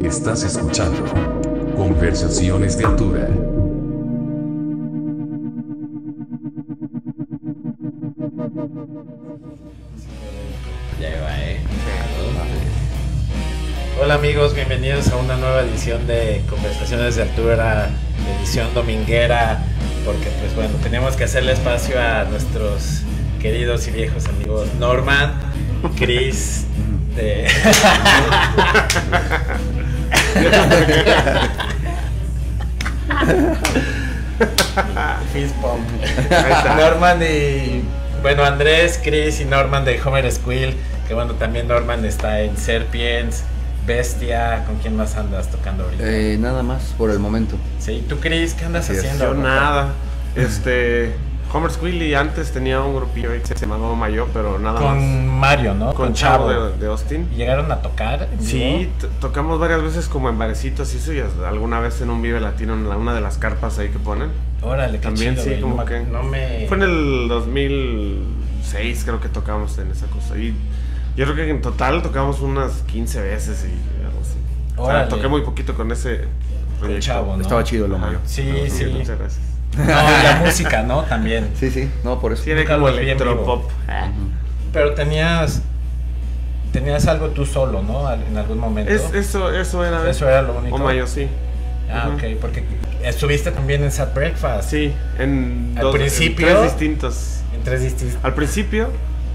Estás escuchando Conversaciones de Altura. Ya va, eh. Hola amigos, bienvenidos a una nueva edición de Conversaciones de Altura, edición dominguera, porque pues bueno, tenemos que hacerle espacio a nuestros queridos y viejos amigos Norman, Chris, de... Fist. Norman y bueno, Andrés, Chris y Norman de Homer Squill, que bueno, también Norman está en Serpiens, Bestia, ¿con quién más andas tocando ahorita? Eh, nada más por el momento. Sí, ¿tú Chris qué andas haciendo? Yo nada. Este. Homer Squilly antes tenía un grupillo ahí que se llamaba Mayo, pero nada Con más. Mario, ¿no? Con Chavo de, de Austin. ¿Y llegaron a tocar? Sí, tocamos varias veces como en barecitos y eso, y alguna vez en un Vive Latino, en la- una de las carpas ahí que ponen. Órale, qué También chido, sí, como no, me- que- no me... Fue en el 2006 creo que tocamos en esa cosa. Y yo creo que en total tocamos unas 15 veces y algo así. O sea, Órale. toqué muy poquito con ese proyecto. Chavo, ¿no? Estaba chido lo Ajá. mayo. Sí, sí. Muchas gracias. No, y la música, ¿no? También. Sí, sí, no, por eso. Nunca como electropop. Pero tenías... Tenías algo tú solo, ¿no? En algún momento. Es, eso, eso era. Eso era lo único. O Mayo, sí. Ah, Ujú. ok, porque estuviste también en Sad Breakfast. Sí, en, Al dos- en principio- tres distintos. En tres distintos. Al principio,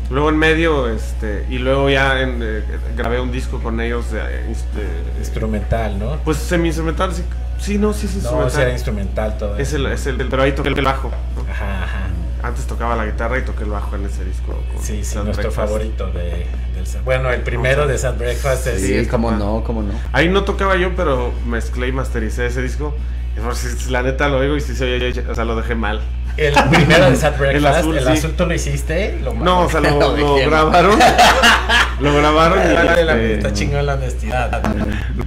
luego en medio, este, y luego ya en, eh, grabé un disco con ellos, de, este, Instrumental, ¿no? pues semi-instrumental, sí, sí, no, sí es No, instrumental. ese era instrumental todo. es, el, es el, pero ahí toqué el bajo. ¿no? Ajá, ajá. Antes tocaba la guitarra y toqué el bajo en ese disco. con Sí, sí, Sad nuestro Breakfast. favorito de, del Sad- Bueno, el primero de Sad Breakfast es... Sí, es cómo no, cómo no. Ahí no tocaba yo, pero mezclé y mastericé ese disco. Y por si- la neta lo oigo y si se oye, o sea, lo dejé mal. El primero de Sad Breakfast. el azul, azul, sí. tú lo hiciste. Lo No, o sea, lo, Lo lo grabaron. lo grabaron y, Vale, la- este, está chingón la honestidad.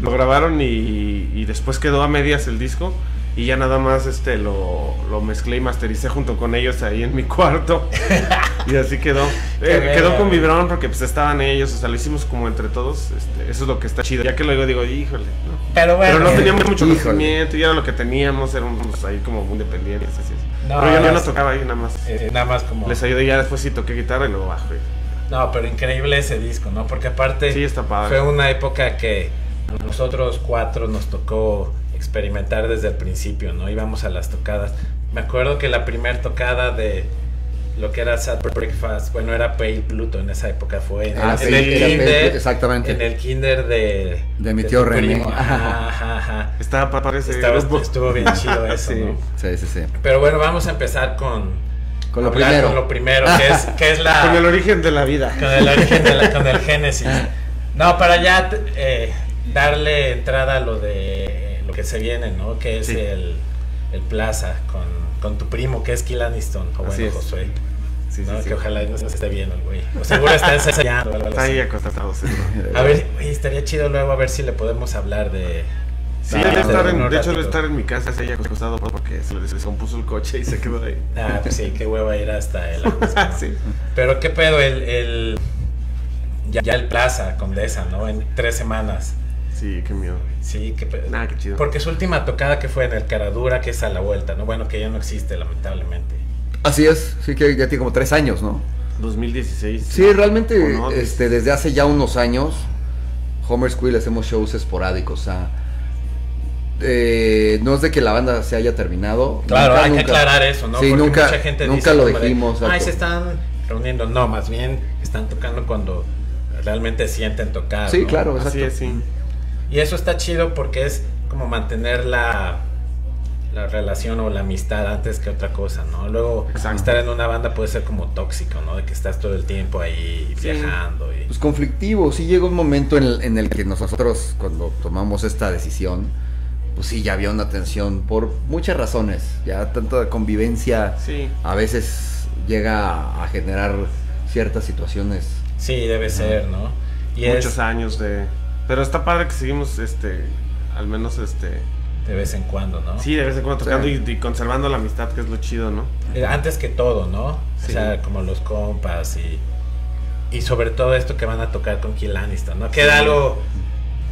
lo grabaron y, y después quedó a medias el disco y ya nada más este lo, lo mezclé y mastericé junto con ellos ahí en mi cuarto y así quedó Eh, quedó con vibrón porque pues estaban ellos o sea lo hicimos como entre todos este, eso es lo que está chido ya que lo digo digo híjole ¿no? Pero bueno. pero no teníamos mucho híjole. conocimiento y era lo que teníamos éramos ahí como muy independientes así. No, pero yo, no tocaba ahí nada más eh, nada más como... les ayudé ya después sí toqué guitarra y luego bajo y- No, pero increíble ese disco, ¿no? Porque aparte sí está padre fue una época que a nosotros cuatro nos tocó experimentar desde el principio, ¿no? Íbamos a las tocadas. Me acuerdo que la primera tocada de lo que era Sad Breakfast, bueno, era Pale Pluto en esa época, fue en, Ah, en sí, el kinder, exactamente. en el kinder de, De mi tío René. Ajá, ajá, ajá. estaba estuvo bien chido eso, Sí. ¿no? Sí, sí, sí. Pero bueno, vamos a empezar con, Con lo primero. con lo primero, que es, que es la... con el origen de la vida Con el origen de la- con el génesis. No, para ya eh, darle entrada a lo de lo que se viene, ¿no? Que es Sí. el, el Plaza con, con tu primo, que es Kill Aniston, o bueno, es. Josué. sí, ¿no? sí. Que ojalá no esté bien el güey. O seguro está ensayando. está ahí acostado. A ver, güey, estaría chido luego a ver si le podemos hablar de... Sí, estar en- de hecho, debe ratito. estar en mi casa, se haya acostado porque se le descompuso el coche y se quedó ahí. Ah, pues sí, qué hueva ir hasta el... sí. Pero qué pedo, el... el ya, ya el Plaza, Condesa, ¿no? En tres semanas. Sí, qué miedo. Sí, qué pedo. Nada, qué chido. Porque su última tocada que fue en el Caradura, que es a la vuelta, ¿no? Bueno, que ya no existe, lamentablemente. Así es, sí que ya tiene como tres años, ¿no? 2016. Sí, realmente, este, desde hace ya unos años, Homer Squill hacemos shows esporádicos, o sea, eh, no es de que la banda se haya terminado. Claro, nunca, hay nunca. que aclarar eso, ¿no? Sí, Porque nunca, mucha gente nunca dice lo como de, dijimos. Ay, se están reuniendo. No, más bien están tocando cuando realmente sienten tocar. Sí, ¿no? claro, exacto. Así es, sí. Y eso está chido porque es como mantener la, la relación o la amistad antes que otra cosa, ¿no? Luego Exacto. estar en una banda puede ser como tóxico, ¿no? De que estás todo el tiempo ahí Sí. viajando y... Pues conflictivo, sí llega un momento en el, en el que nosotros cuando tomamos esta decisión, pues sí, ya había una tensión por muchas razones, ya tanta convivencia Sí. a veces llega a generar ciertas situaciones. Sí, debe ser, ¿no? Y Muchos es años de. Pero está padre que seguimos, este. Al menos, este. de vez en cuando, ¿no? Sí, de vez en cuando tocando Sí. y, y conservando la amistad, que es lo chido, ¿no? Eh, Antes que todo, ¿no? Sí. O sea, como los compas y, y sobre todo esto que van a tocar con Kill Aniston, ¿no? Queda Sí. algo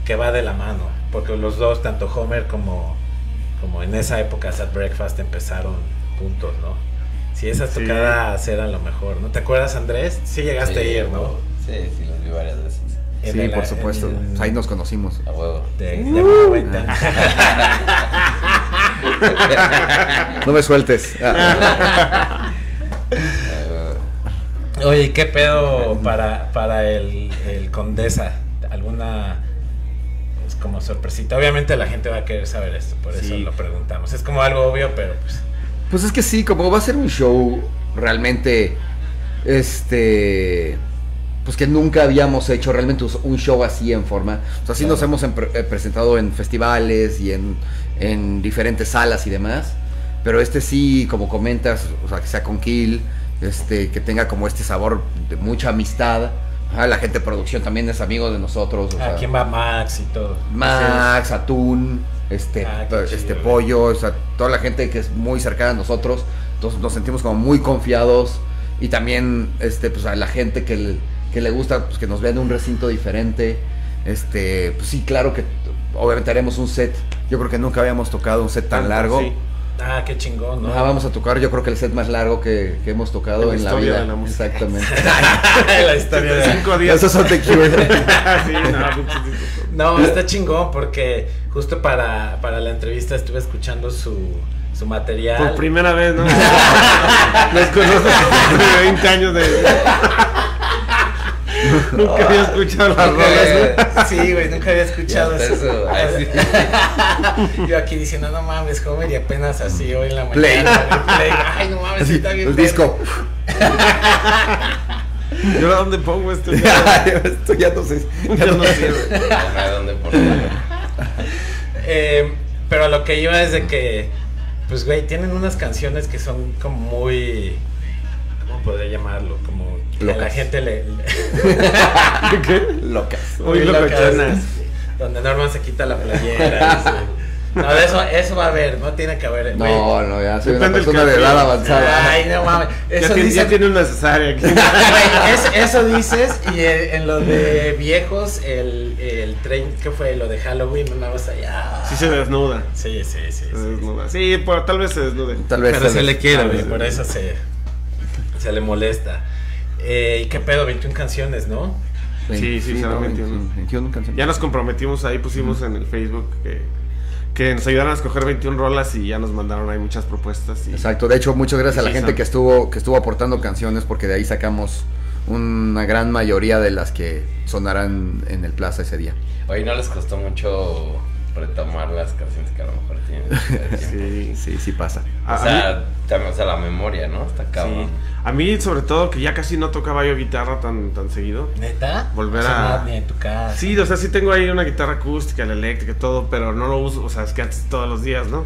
que va de la mano, porque los dos, tanto Homer como, como en esa época Sad Breakfast empezaron juntos, ¿no? Si esas Sí. tocadas eran lo mejor, ¿no? ¿Te acuerdas, Andrés? Sí llegaste a ir, ¿no? Sí, sí, los vi varias veces. En Sí, el- por supuesto. el- Pues ahí nos conocimos. A huevo. De, de Uh. Mahueta. No me sueltes. Oye, ¿y ¿qué pedo para, para el, el Condesa? ¿Alguna pues, como sorpresita? Obviamente la gente va a querer saber esto, por eso Sí. lo preguntamos. Es como algo obvio, pero pues... Pues es que sí, como va a ser un show realmente, este, pues que nunca habíamos hecho realmente un show así en forma. O sea, sí nos Claro. hemos em- eh, presentado en festivales y en, en diferentes salas y demás. Pero este sí, como comentas, o sea, que sea con Kill, este, que tenga como este sabor de mucha amistad. Ah, la gente de producción también es amigo de nosotros. o sea, ¿A quién va Max y todo? Max, Atún, este, Ah, este chido, pollo, o sea, toda la gente que es muy cercana a nosotros, entonces nos sentimos como muy confiados y también este, pues a la gente que le, que le gusta pues, que nos vean en un recinto diferente, este, pues sí, claro que obviamente haremos un set, yo creo que nunca habíamos tocado un set tan largo. sí. Ah, qué chingón, ¿no? Ajá, vamos a tocar, yo creo que el set más largo que, que hemos tocado En la en la historia vida. de la música. Exactamente. la historia de... Cinco días. Esos son The Cure. sí, no. No, está chingón porque justo para, para la entrevista estuve escuchando su, su material. Por primera vez, ¿no? Los conozco de 20 años de. Nunca había escuchado las rolas. había- Sí, güey, nunca había escuchado Ya eso. eso, ay, sí. Yo aquí diciendo, no mames, Homer, y apenas así hoy en la mañana. Play. play. Ay, no mames, Así, está bien. el perro. disco. ¿Y ahora dónde pongo esto? Esto ya no sé. Ya no sirve. Ya no hay dónde ponerlo. Eh, pero lo que iba es de que, pues, güey, tienen unas canciones que son como muy. ¿Cómo podría llamarlo? Como que a la Locas. gente le. le- ¿Qué? Locas. Muy locas. Donde Norman se quita la playera. No, de eso, eso va a haber, no tiene que haber. No, no, ya soy una Depende del persona de edad avanzada. Ay, no mames. Ya Eso tiene, dice. ya tiene una cesárea aquí. Es- eso dices y eh, en lo de viejos el, el tren que fue lo de Halloween una vez allá Sí se desnuda. sí sí sí, Se sí. desnuda. Sí, por- tal vez se desnude. Tal vez. pero se le quiere A güey, por eso se se le molesta eh, y qué pedo 21 canciones no Sí, sí, será no, 21. 21 canciones. Ya nos comprometimos ahí, pusimos en el Facebook que, que nos ayudaran a escoger 21 rolas y ya nos mandaron ahí muchas propuestas. Y, Exacto, de hecho, muchas gracias a la Sí, gente son- que estuvo, que estuvo aportando canciones, porque de ahí sacamos una gran mayoría de las que sonarán en el plaza ese día. Oye, ¿no les costó mucho retomar las canciones que a lo mejor tienen? Sí. Sí, sí pasa. O a sea, también, o sea, la memoria, ¿no? Está cabrón. sí. A mí, sobre todo, que ya casi no tocaba yo guitarra tan, tan seguido. neta Volver O sea, a- no, ni en tu casa Sí, o sea, sí tengo ahí una guitarra acústica, la eléctrica y todo, pero no lo uso, o sea, es que antes todos los días, ¿no?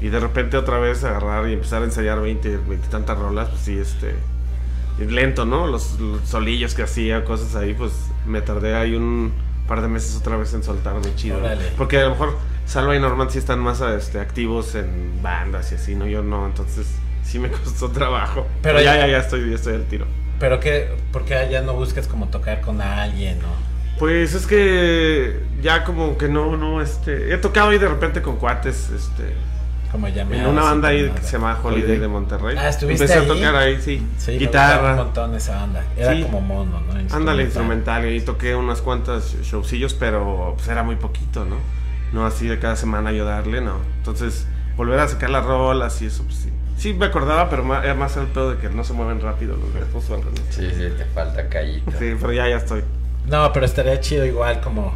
Y de repente otra vez agarrar y empezar a ensayar 20, 20 y tantas rolas, pues sí, este... lento, ¿no? Los, los solillos que hacía, cosas ahí, pues me tardé ahí un par de meses otra vez en soltarme chido. Porque a lo mejor Salva y Norman sí están más este, activos en bandas y así, ¿no? Yo no, entonces sí me costó trabajo. Pero Pero, ya, ya- ya, estoy, ya estoy al tiro. pero que por qué ya no buscas como tocar con alguien no Pues es que ya como que no, no, este... He tocado ahí de repente con cuates, este... como ya me En una banda ahí que se llama Holiday de Monterrey. Ah, ¿estuviste Empecé ahí? a tocar ahí, sí. sí me gustaba un Guitarra. montón esa banda era Sí. como mono no Ándale, instrumental. Y ahí toqué unas cuantas showcillos, pero pues era muy poquito, ¿no? No así de cada semana ayudarle, no. Entonces, volver a sacar las rolas y eso, pues sí. Sí, me acordaba, pero ma- era más el pedo de que no se mueven rápido los algo, ¿no? Sí, sí, te falta callito. Sí, pero ya, ya estoy. No, pero estaría chido igual como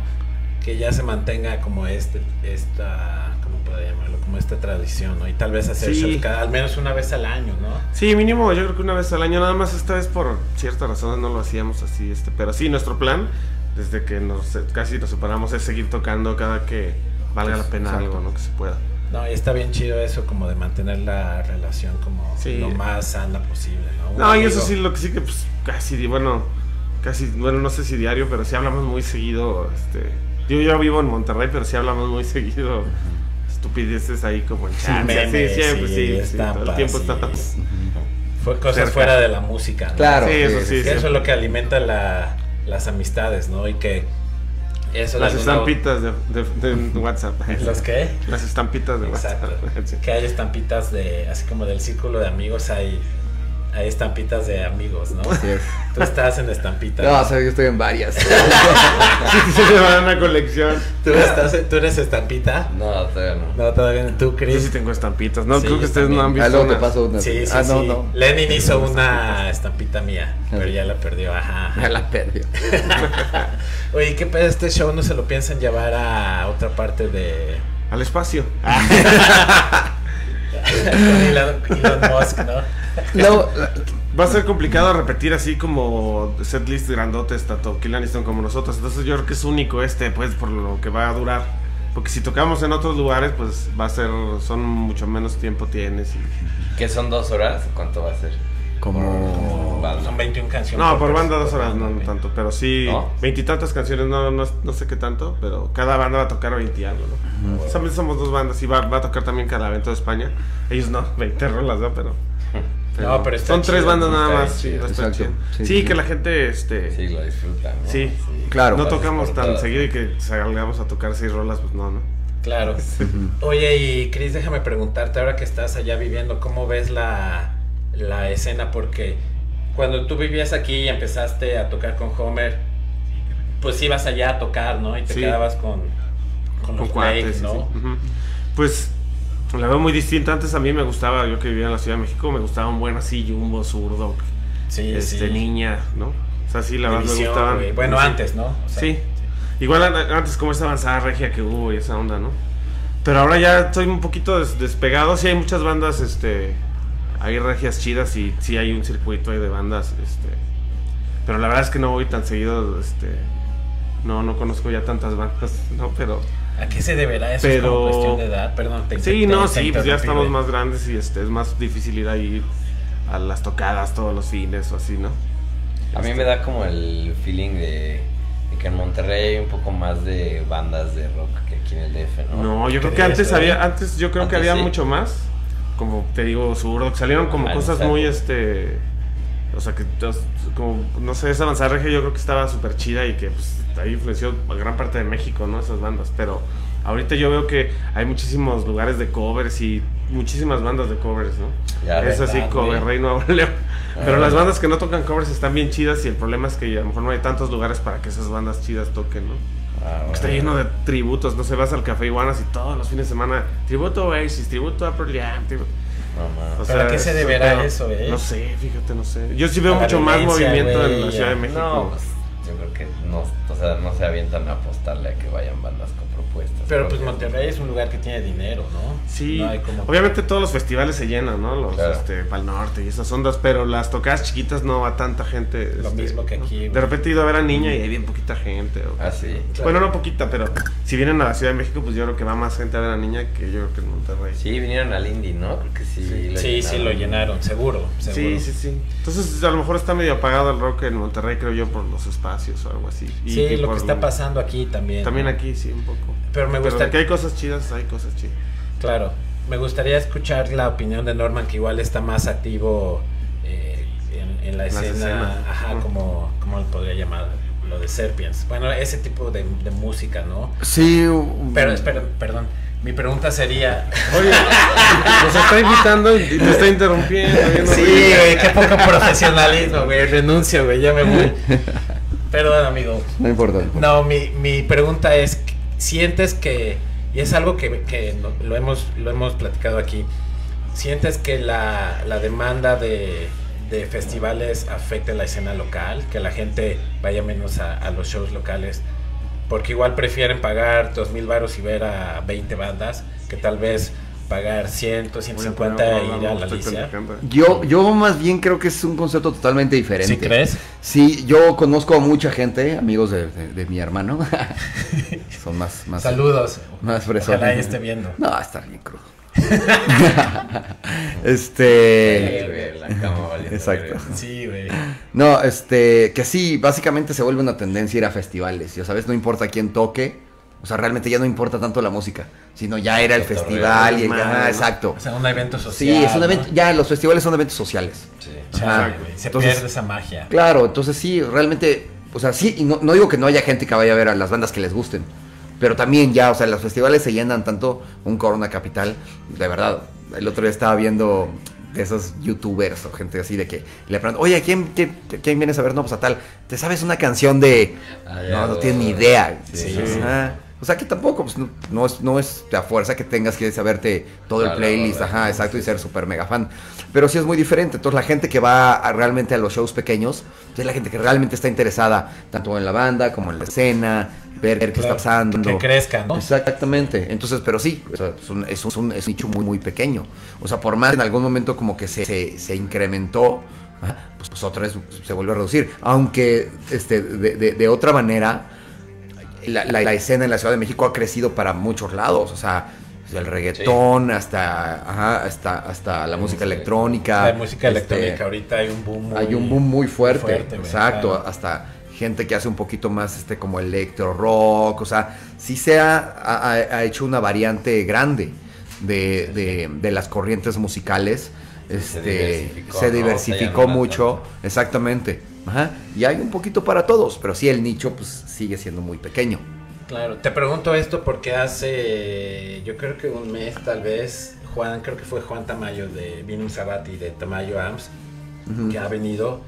que ya se mantenga como este, esta, ¿cómo puedo llamarlo? Como esta tradición, ¿no? Y tal vez hacer Sí. shows cada, al menos una vez al año, ¿no? Sí, mínimo, yo creo que una vez al año, nada más esta vez por ciertas razones no lo hacíamos así, este, pero sí, nuestro plan, desde que nos casi nos separamos, es seguir tocando cada que valga la pena Exacto. algo, ¿no? Que se pueda. No, y está bien chido eso como de mantener la relación como Sí. lo más sana posible, ¿no? Un No, y eso sí, lo que sí que pues casi, bueno, casi, bueno, no sé si diario, pero sí hablamos muy seguido, este, yo ya vivo en Monterrey, pero sí hablamos muy seguido, estupideces ahí como en Sí, chat, sí, siempre, sí, sí, sí, estampas, todo el tiempo sí. estamos. Fue cosas cerca. fuera de la música, ¿no? Claro. Sí, eso sí, Que eso es lo que alimenta la- las amistades, ¿no? Y que Eso Las estampitas de, de- de WhatsApp. ¿Los qué? Las estampitas de Exacto. WhatsApp. Que hay estampitas de, así como del círculo de amigos, hay, hay estampitas de amigos, ¿no? Así es. Tú estás en estampitas. No, o sea, yo estoy en varias. Se llevan una colección. ¿Tú, estás, ¿Tú eres estampita? No, todavía no. No, todavía no. ¿Tú, Yo Chris? sí tengo estampitas. No, Sí, creo que yo ustedes no han también. Ah, visto. luego te unas. paso una. Sí, sí, ah, no, sí. no. Lenin hizo una estampita mía, pero ya la perdió, ajá. Ya la perdió. Oye, ¿qué pedo este show no se lo piensan llevar a otra parte de... Al espacio. con Elon, Elon Musk, ¿no? No, Va a ser complicado repetir así como setlist grandotes, tanto Kill Aniston como nosotros. Entonces yo creo que es único este, pues, por lo que va a durar. Porque si tocamos en otros lugares, pues va a ser, son mucho menos tiempo tienes. y- ¿Qué son dos horas? ¿Cuánto va a ser? como. Son 21 canciones. No, por banda dos horas, no, no tanto, pero sí, ¿No? veintitantas canciones, no, no, no sé qué tanto, pero cada banda va a tocar 20 y algo, ¿no? También somos dos bandas y va, va a tocar también cada evento de España. Ellos no, 20 rolas, ¿no? Pero, No, pero está son tres chido, bandas nada más, sí, chido. está Exacto. chido. Sí, Sí, sí. que la gente, este, Sí, lo disfrutan. ¿no? Sí. Claro. no tocamos tan todas. seguido y que salgamos a tocar seis rolas, pues no, ¿no? Claro. Oye, y Chris, déjame preguntarte, ahora que estás allá viviendo, ¿cómo ves la, la escena? Porque cuando tú vivías aquí y empezaste a tocar con Homer, pues ibas allá a tocar, ¿no? Y te Sí. quedabas con, con los con cuates, ¿no? Pues la veo muy distinta. Antes a mí me gustaba, yo que vivía en la Ciudad de México, me gustaba un buen así, Jumbo, zurdo, Sí, este, sí. niña, ¿no? O sea, sí, la verdad me gustaban. Bueno, Sí. antes, ¿no? O sea, Sí. Igual an- antes como esta avanzada regia que hubo y esa onda, ¿no? Pero ahora ya estoy un poquito des- despegado. Sí hay muchas bandas, este... Hay regias chidas y sí hay un circuito ahí de bandas, este... Pero la verdad es que no voy tan seguido, este... No, no conozco ya tantas bandas, ¿no? Pero... ¿A qué se deberá eso? ¿Es Pero- como cuestión de edad? Perdón, te Sí, te- no, te sí, pues ya estamos más grandes y este es más difícil ir a ir a las tocadas todos los fines o así, ¿no? A mí me da como el feeling de, de que en Monterrey hay un poco más de bandas de rock que aquí en el DF, ¿no? No, yo creo que ¿Crees, antes había, antes yo creo que había sí. mucho más. Como te digo, zurdo, que salieron como cosas muy este. O sea que como, no sé, esa avanzada regia yo creo que estaba súper chida y que pues ahí influenció a gran parte de México, ¿no? Esas bandas. Pero ahorita yo veo que hay muchísimos lugares de covers y muchísimas bandas de covers, ¿no? Ya, es así, ¿verdad, cover Nuevo León. Pero Ah. las bandas que no tocan covers están bien chidas y el problema es que a lo mejor no hay tantos lugares para que esas bandas chidas toquen, ¿no? Ah, bueno. Está lleno de tributos, no sé, vas al Café Iguanas y todos los fines de semana, tributo a Oasis, tributo a Pearl Jam, tributo... No, o ¿Pero a qué se deberá pero- eso, eh? No sé, fíjate, no sé. Yo sí veo la mucho más movimiento en la Ciudad de. México. No, pues yo creo que no, o sea, no se avientan a apostarle a que vayan bandas con propuestas. Pero pues. Monterrey es un lugar que tiene dinero, ¿no? Sí, No hay como- obviamente todos los festivales se llenan, ¿no? Los, Claro. este, Pal Norte y esas ondas, pero las tocadas chiquitas no va tanta gente. Lo este, mismo que aquí. De repente he ido a ver a Niña y hay bien poquita gente. o- Ah, sí. Claro. Bueno, no poquita, pero si vienen a la Ciudad de México, pues yo creo que va más gente a ver a Niña que yo creo que en Monterrey. Sí, vinieron al Indie, ¿no? Creo que sí. lo Sí, sí, lo llenaron, seguro, seguro. Sí, sí, sí. Entonces a lo mejor está medio apagado el rock en Monterrey, creo yo, por los espacios o algo así. Y- Sí, lo que está pasando aquí también. También ¿no? aquí, sí, un poco. Pero me Pero gusta, de que hay cosas chidas, hay cosas chidas. claro, me gustaría escuchar la opinión de Norman, que igual está más activo eh, en, en la escena, ajá, como, como podría llamar, lo de Serpiens. Bueno, ese tipo de, de música, ¿no? Sí. Pero, espera, perdón, mi pregunta sería... Oye, nos está invitando y te está interrumpiendo. Sí, güey, qué poco profesionalismo, güey, renuncio, güey, ya me voy. Perdón, amigo. No importa. No, mi, mi pregunta es, ¿sientes que, y es algo que, que lo, hemos, lo hemos platicado aquí, ¿sientes que la, la demanda de, de festivales afecta la escena local? Que la gente vaya menos a, a los shows locales, porque igual prefieren pagar dos mil y ver a 20 bandas, que tal vez pagar 100, 150 e ir a la Alicia. Yo, yo más bien creo que es un concepto totalmente diferente. ¿Sí crees? Sí, yo conozco a mucha gente, amigos de, de- de mi hermano. Son más, más, Saludos. más fresones. Ojalá esté viendo. No, está bien crudo. este. Sí, güey, la cama Exacto. Sí, güey. No, este, que sí, básicamente se vuelve una tendencia ir a festivales, ya sabes, no importa quién toque, o sea, realmente ya no importa tanto la música, sino ya era el festival y ¿no? exacto. O sea, un evento social. Sí, es un ¿no? evento, ya los festivales son eventos sociales. Sí. Ajá. Se Entonces- pierde esa magia. Claro, entonces sí, realmente, o sea, sí, y no, no digo que no haya gente que vaya a ver a las bandas que les gusten, pero también ya, o sea, los festivales se llenan tanto, un Corona Capital, de verdad, el otro día estaba viendo de esos youtubers o gente así de que le preguntan, oye, ¿quién, quién, quién vienes a ver? No, pues a tal, ¿te sabes una canción de...? Ah, ya, no, no tienes ni idea. Sí, sí. "Ah". O sea que tampoco, pues no, no es, no es a fuerza que tengas que saberte todo el Claro, playlist, claro, ajá, sí, exacto, y sí. ser súper mega fan. Pero sí es muy diferente. Entonces la gente que va a- realmente a los shows pequeños, es la gente que realmente está interesada tanto en la banda como en la escena, ver, ver qué está Claro, pasando. Que crezcan, ¿no? Exactamente. Entonces, pero sí, o sea, es, un, es un- es un nicho muy, muy pequeño. O sea, por más en algún momento como que se, se, se incrementó, pues, pues otra vez se vuelve a reducir. Aunque este, de, de- de otra manera, la, la- la escena en la Ciudad de México ha crecido para muchos lados. O sea, desde el reggaetón hasta, ajá, hasta, hasta la música electrónica. La música este, electrónica ahorita hay un boom muy, hay un boom muy fuerte, exacto, claro. hasta gente que hace un poquito más este como electro rock, o sea, sí se ha, ha- ha hecho una variante grande de, de- de las corrientes musicales, este, diversificó, se diversificó no mucho, exactamente, ajá, y hay un poquito para todos, pero sí el nicho pues sigue siendo muy pequeño. Claro, te pregunto esto porque hace, yo creo que un mes tal vez, Juan, creo que fue Juan Tamayo de Vinum Sabati de Tamayo Amps, que ha venido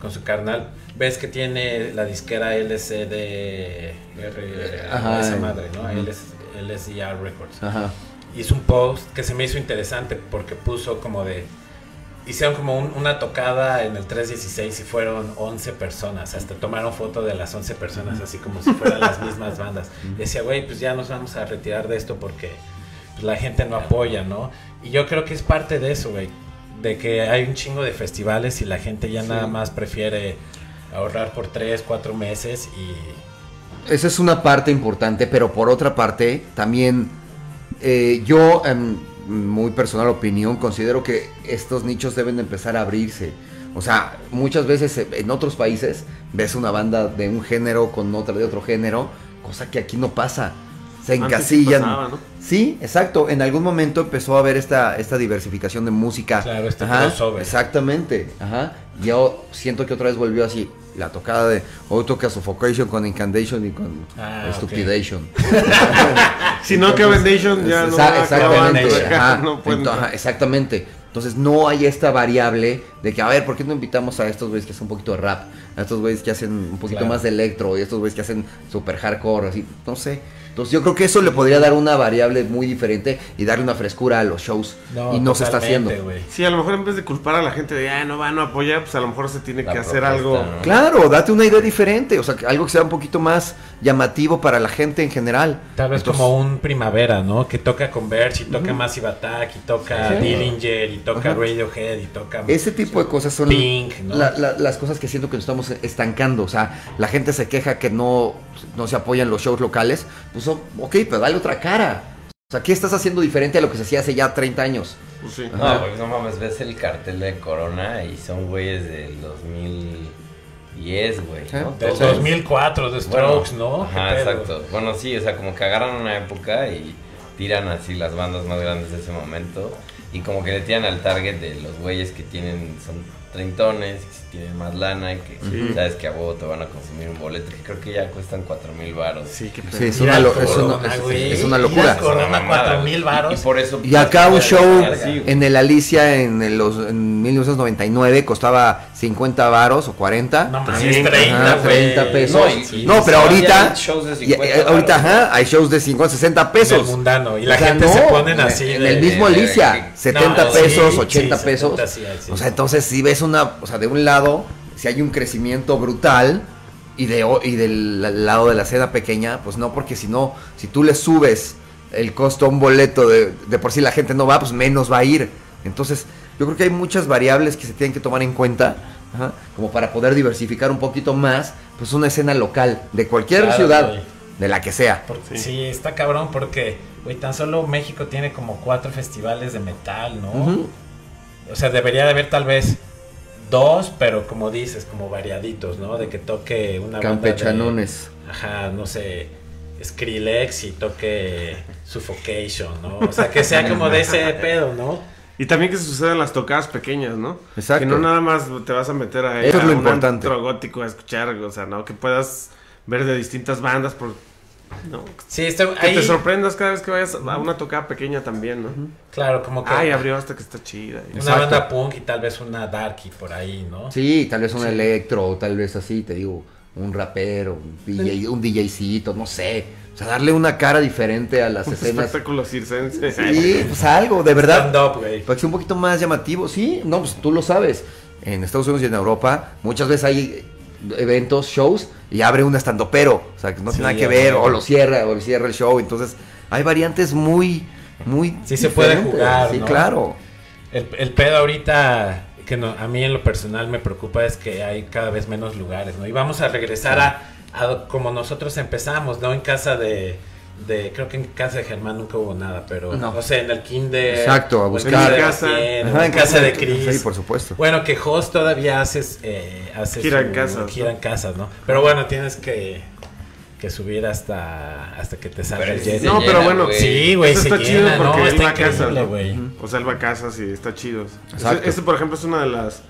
con su carnal. Ves que tiene la disquera LC de R- Ajá. esa madre, ¿no? Ujú. LS LSR Records. Ajá. Hizo un post que se me hizo interesante porque puso como de hicieron como un- una tocada en el 316 y fueron 11 personas. Hasta tomaron foto de las 11 personas, así como si fueran las mismas bandas. Decía, güey, pues ya nos vamos a retirar de esto porque pues, la gente no apoya, ¿no? Y yo creo que es parte de eso, güey. De que hay un chingo de festivales y la gente ya nada más prefiere ahorrar por 3, 4 meses y... Esa es una parte importante, pero por otra parte, también eh, yo, en muy personal opinión, considero que estos nichos deben de empezar a abrirse. O sea, muchas veces en otros países ves una banda de un género con otra de otro género, cosa que aquí no pasa. Se encasillan. pasaba, ¿no? Sí, exacto. En algún momento empezó a haber esta, esta diversificación de música. Claro, este Ajá, crossover. Exactamente. Ajá. Yo siento que otra vez volvió así. La tocada de hoy toca Suffocation con Incantation y con Ah. Stupidation. Si no, que Nation ya no exactamente. ajá, no ajá, exactamente. Entonces no hay esta variable de que, a ver, ¿por qué no invitamos a estos güeyes que hacen un poquito de rap? A estos güeyes que hacen un poquito Claro. más de electro y estos güeyes que hacen super hardcore, así, no sé. Entonces yo creo que eso le podría dar una variable muy diferente y darle una frescura a los shows. y no se está haciendo. güey. Sí, a lo mejor en vez de culpar a la gente de, ah, no va, no apoya, pues a lo mejor se tiene La que hacer algo. ¿no? Claro, date una idea diferente, o sea, algo que sea un poquito más llamativo para la gente en general. Tal vez Entonces, como un primavera, ¿no? Que toca Converge y toca Massive Attack y toca Sí. Dillinger y toca Ajá. Radiohead y toca Ese tipo de cosas son Pink, ¿no? la- la- las cosas que siento que nos estamos estancando. O sea, la gente se queja que no, no se apoyan los shows locales. Pues ok, pero dale otra cara. O sea, ¿qué estás haciendo diferente a lo que se hacía hace ya 30 años? Pues sí. No, pues no mames, ves el cartel de Corona y son güeyes del 2010, güey. ¿no? Del Todos- 2004 de Bueno, Strokes, ¿no? Ajá, exacto. Bueno, sí, o sea, como que agarran una época y tiran así las bandas más grandes de ese momento y como que le tiran al target de los güeyes que tienen, son treintones, que tienen más lana y que Sí. sabes que a huevo te van a consumir un boleto que creo que ya cuestan cuatro mil baros. Sí, pedo. Sí, es una, lo- es una- es- güey. es una locura. Corona, 4,000 güey. varos. Y por eso Y acá un show en el Alicia en, el- los, en 1999 costaba 50 varos o 40. No mames, Sí. 30, Ajá, güey. 30 pesos. No, No, y- y pero ahorita, hay shows de y- 50 eh, ahorita ajá, hay shows de 50, 60 pesos. El mundano. Y la O sea, gente no, se ponen en- así. En de- el mismo Alicia, de- 70 No, pesos, sí, 80 sí, pesos. 70 sí hay, sí. O sea, entonces si ves una, o sea, de un lado, si hay un crecimiento brutal y de y del lado de la seda pequeña, pues no, porque si no, si tú le subes el costo a un boleto de, de por sí la gente no va, pues menos va a ir. Entonces, yo creo que hay muchas variables que se tienen que tomar en cuenta, ajá, como para poder diversificar un poquito más, pues una escena local de cualquier Claro, ciudad, güey. de la que sea. Porque, Sí. sí. está cabrón porque, güey, tan solo México tiene como cuatro festivales de metal, ¿no? O sea, debería de haber tal vez dos, pero como dices, como variaditos, ¿no? De que toque una banda de- Campechanones. Ajá, no sé, Skrillex y toque Suffocation, ¿no? O sea, que sea como de ese pedo, ¿no? Y también que se sucedan las tocadas pequeñas, ¿no? Exacto. Que no nada más te vas a meter a, Eso es lo un importante. antro gótico a escuchar, o sea, ¿no? Que puedas ver de distintas bandas, por, ¿no? Sí, Que ahí, te sorprendas cada vez que vayas a una tocada pequeña también, ¿no? claro, como que Ay, abrió hasta que está chida. una banda punk y tal vez una darky por ahí, ¿no? Sí, tal vez un electro, o tal vez así, te digo, un rapero, un DJ, un DJcito, no sé. O sea, darle una cara diferente a las Un escenas. espectáculo circense. Sí, pues algo, de verdad. Stand up, güey. Para que sea un poquito más llamativo. Sí, no, pues tú lo sabes. En Estados Unidos y en Europa, muchas veces hay eventos, shows, y abre un estandopero. O sea, que no Sí, tiene nada que ver, o lo cierra, o cierra el show. Entonces, hay variantes muy, muy. Sí se puede jugar, Sí, ¿no? claro. El, el pedo ahorita que no, a mí en lo personal me preocupa es que hay cada vez menos lugares, ¿no? Y vamos a regresar a, a como nosotros empezamos, ¿no? En casa de, de, creo que en casa de Germán nunca hubo nada, pero No. no, sé, en el kinder. Exacto, a o en buscar. casa de En casa. O Ajá, en casa de Chris. Sí, por supuesto. Bueno, que Host todavía haces, eh, hace Gira en su- casas, gira ¿no? en casas, ¿no? Pero bueno, tienes que, que subir hasta, hasta que te salga el jet. No, pero bueno, güey. Sí, güey, Eso se está chido llena, porque no, está increíble, güey. O sea, él va a casa, sí, está chido. Exacto. Ese, ese, por ejemplo, es una de las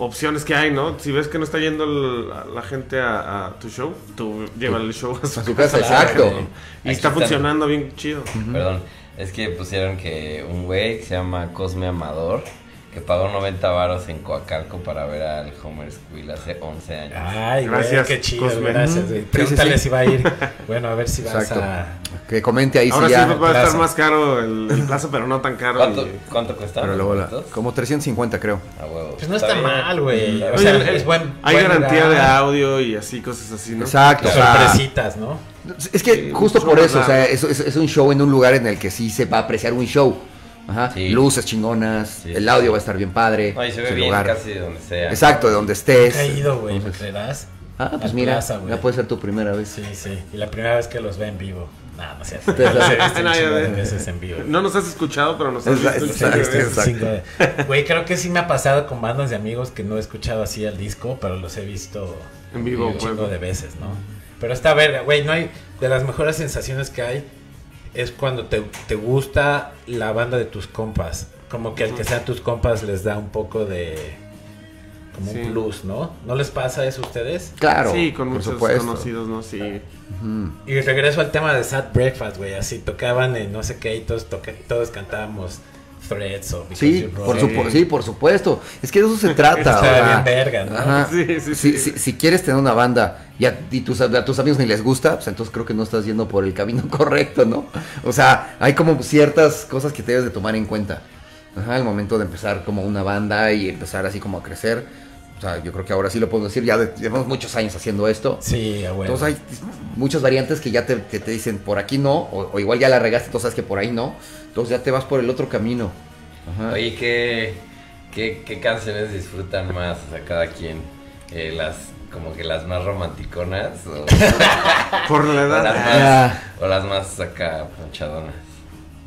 opciones que hay, ¿no? Si ves que no está yendo el- la, la gente a, a tu show, tú llévale el show a su, A su casa, Claro, exacto. Y Aquí está están. funcionando bien chido. Perdón, es que pusieron que un güey que se llama Cosme Amador, que pagó 90 varos en Coacalco para ver al Homer Squill hace 11 años. Ay, Gracias, güey, qué chido, Cosme. gracias, güey. sí, Pregúntale sí. si va a ir. Bueno, a ver si vas Exacto. a... Que comente ahí Ahora si sí ya. va a estar más caro el, el plazo, pero no tan caro. ¿Cuánto, y- cuánto cuesta? Pero luego la- como 350, creo. A huevo. Pues no está mal, güey. O Oye, sea, el- es buen... hay buen garantía lugar. de audio y así, cosas así, ¿no? Exacto. o sea, Sorpresitas, ¿no? Es que Sí, justo por eso, o sea, es- es un show en un lugar en el que sí se va a apreciar un show. Ajá. Sí. Luces chingonas, Sí, el audio va a estar bien padre. No, y se ve el bien lugar. casi de donde sea. Exacto, de donde estés. He ido, güey, ¿me creerás? Ah, pues Al mira, Plaza, ya puede ser tu primera vez. Sí, sí. Y la primera vez que los ve en vivo. Nada, no No, nos has escuchado, pero nos has visto Güey, creo que sí me ha pasado con bandas de amigos que no he escuchado así el disco, pero los he visto En vivo, un chingo de veces, ¿no? Pero está verga, güey, no hay... De las mejores sensaciones que hay es cuando te, te gusta la banda de tus compas. Como que el que sean tus compas les da un poco de... Como Sí. un plus, ¿no? ¿No les pasa eso a ustedes? Claro, Sí, con muchos supuesto. conocidos, ¿no? Sí. Y regreso al tema de Sad Breakfast, güey. Así tocaban en no sé qué y todos, toca- todos cantábamos Threads o Because Sí, por sí, por supuesto. Es que de eso se trata. Está bien verga, ¿no? ajá. Sí, sí, Si, sí. si- si quieres tener una banda y a, y tus, a tus amigos ni les gusta, pues entonces creo que no estás yendo por el camino correcto, ¿no? O sea, hay como ciertas cosas que te debes de tomar en cuenta. Ajá, al momento de empezar como una banda y empezar así como a crecer. O sea, yo creo que ahora sí lo puedo decir, ya llevamos muchos años haciendo esto. Sí, a huevo. Entonces hay muchas variantes que ya te, que te dicen por aquí no, o, o igual ya la regaste, entonces sabes que por ahí no. Entonces ya te vas por el otro camino. Ajá. Oye, ¿qué, qué, qué canciones disfrutan más? O sea, cada quien. Eh, las, como que las más romanticonas o, Por la o las edad. más, Ah. o las más acá ponchadonas.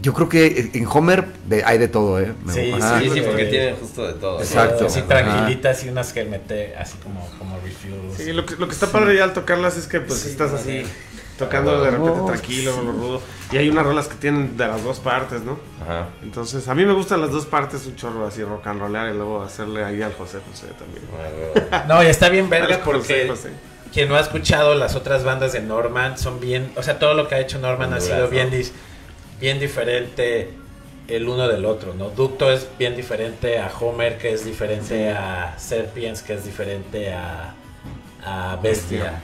Yo creo que en Homer de- hay de todo, ¿eh? Me- Sí. Sí, sí, porque tienen justo de todo. Exacto. Así Ajá. tranquilitas y unas que mete así como, como refuels. Sí, lo que, lo que está padre ya al tocarlas es que pues Sí, estás sí. así tocando de repente Oh, tranquilo, lo rudo. Y hay unas rolas que tienen de las dos partes, ¿no? Ajá. Entonces, a mí me gustan las dos partes, un chorro así rock and rollar y luego hacerle ahí al José José también. Ah, No, y está bien verga porque José José. quien no ha escuchado las otras bandas de Norman son bien, o sea, todo lo que ha hecho Norman ha sido ¿no? bien, dis- bien diferente el uno del otro, ¿no? Ducto es bien diferente a Homer, que es diferente a Serpiens, que es diferente a, a Bestia.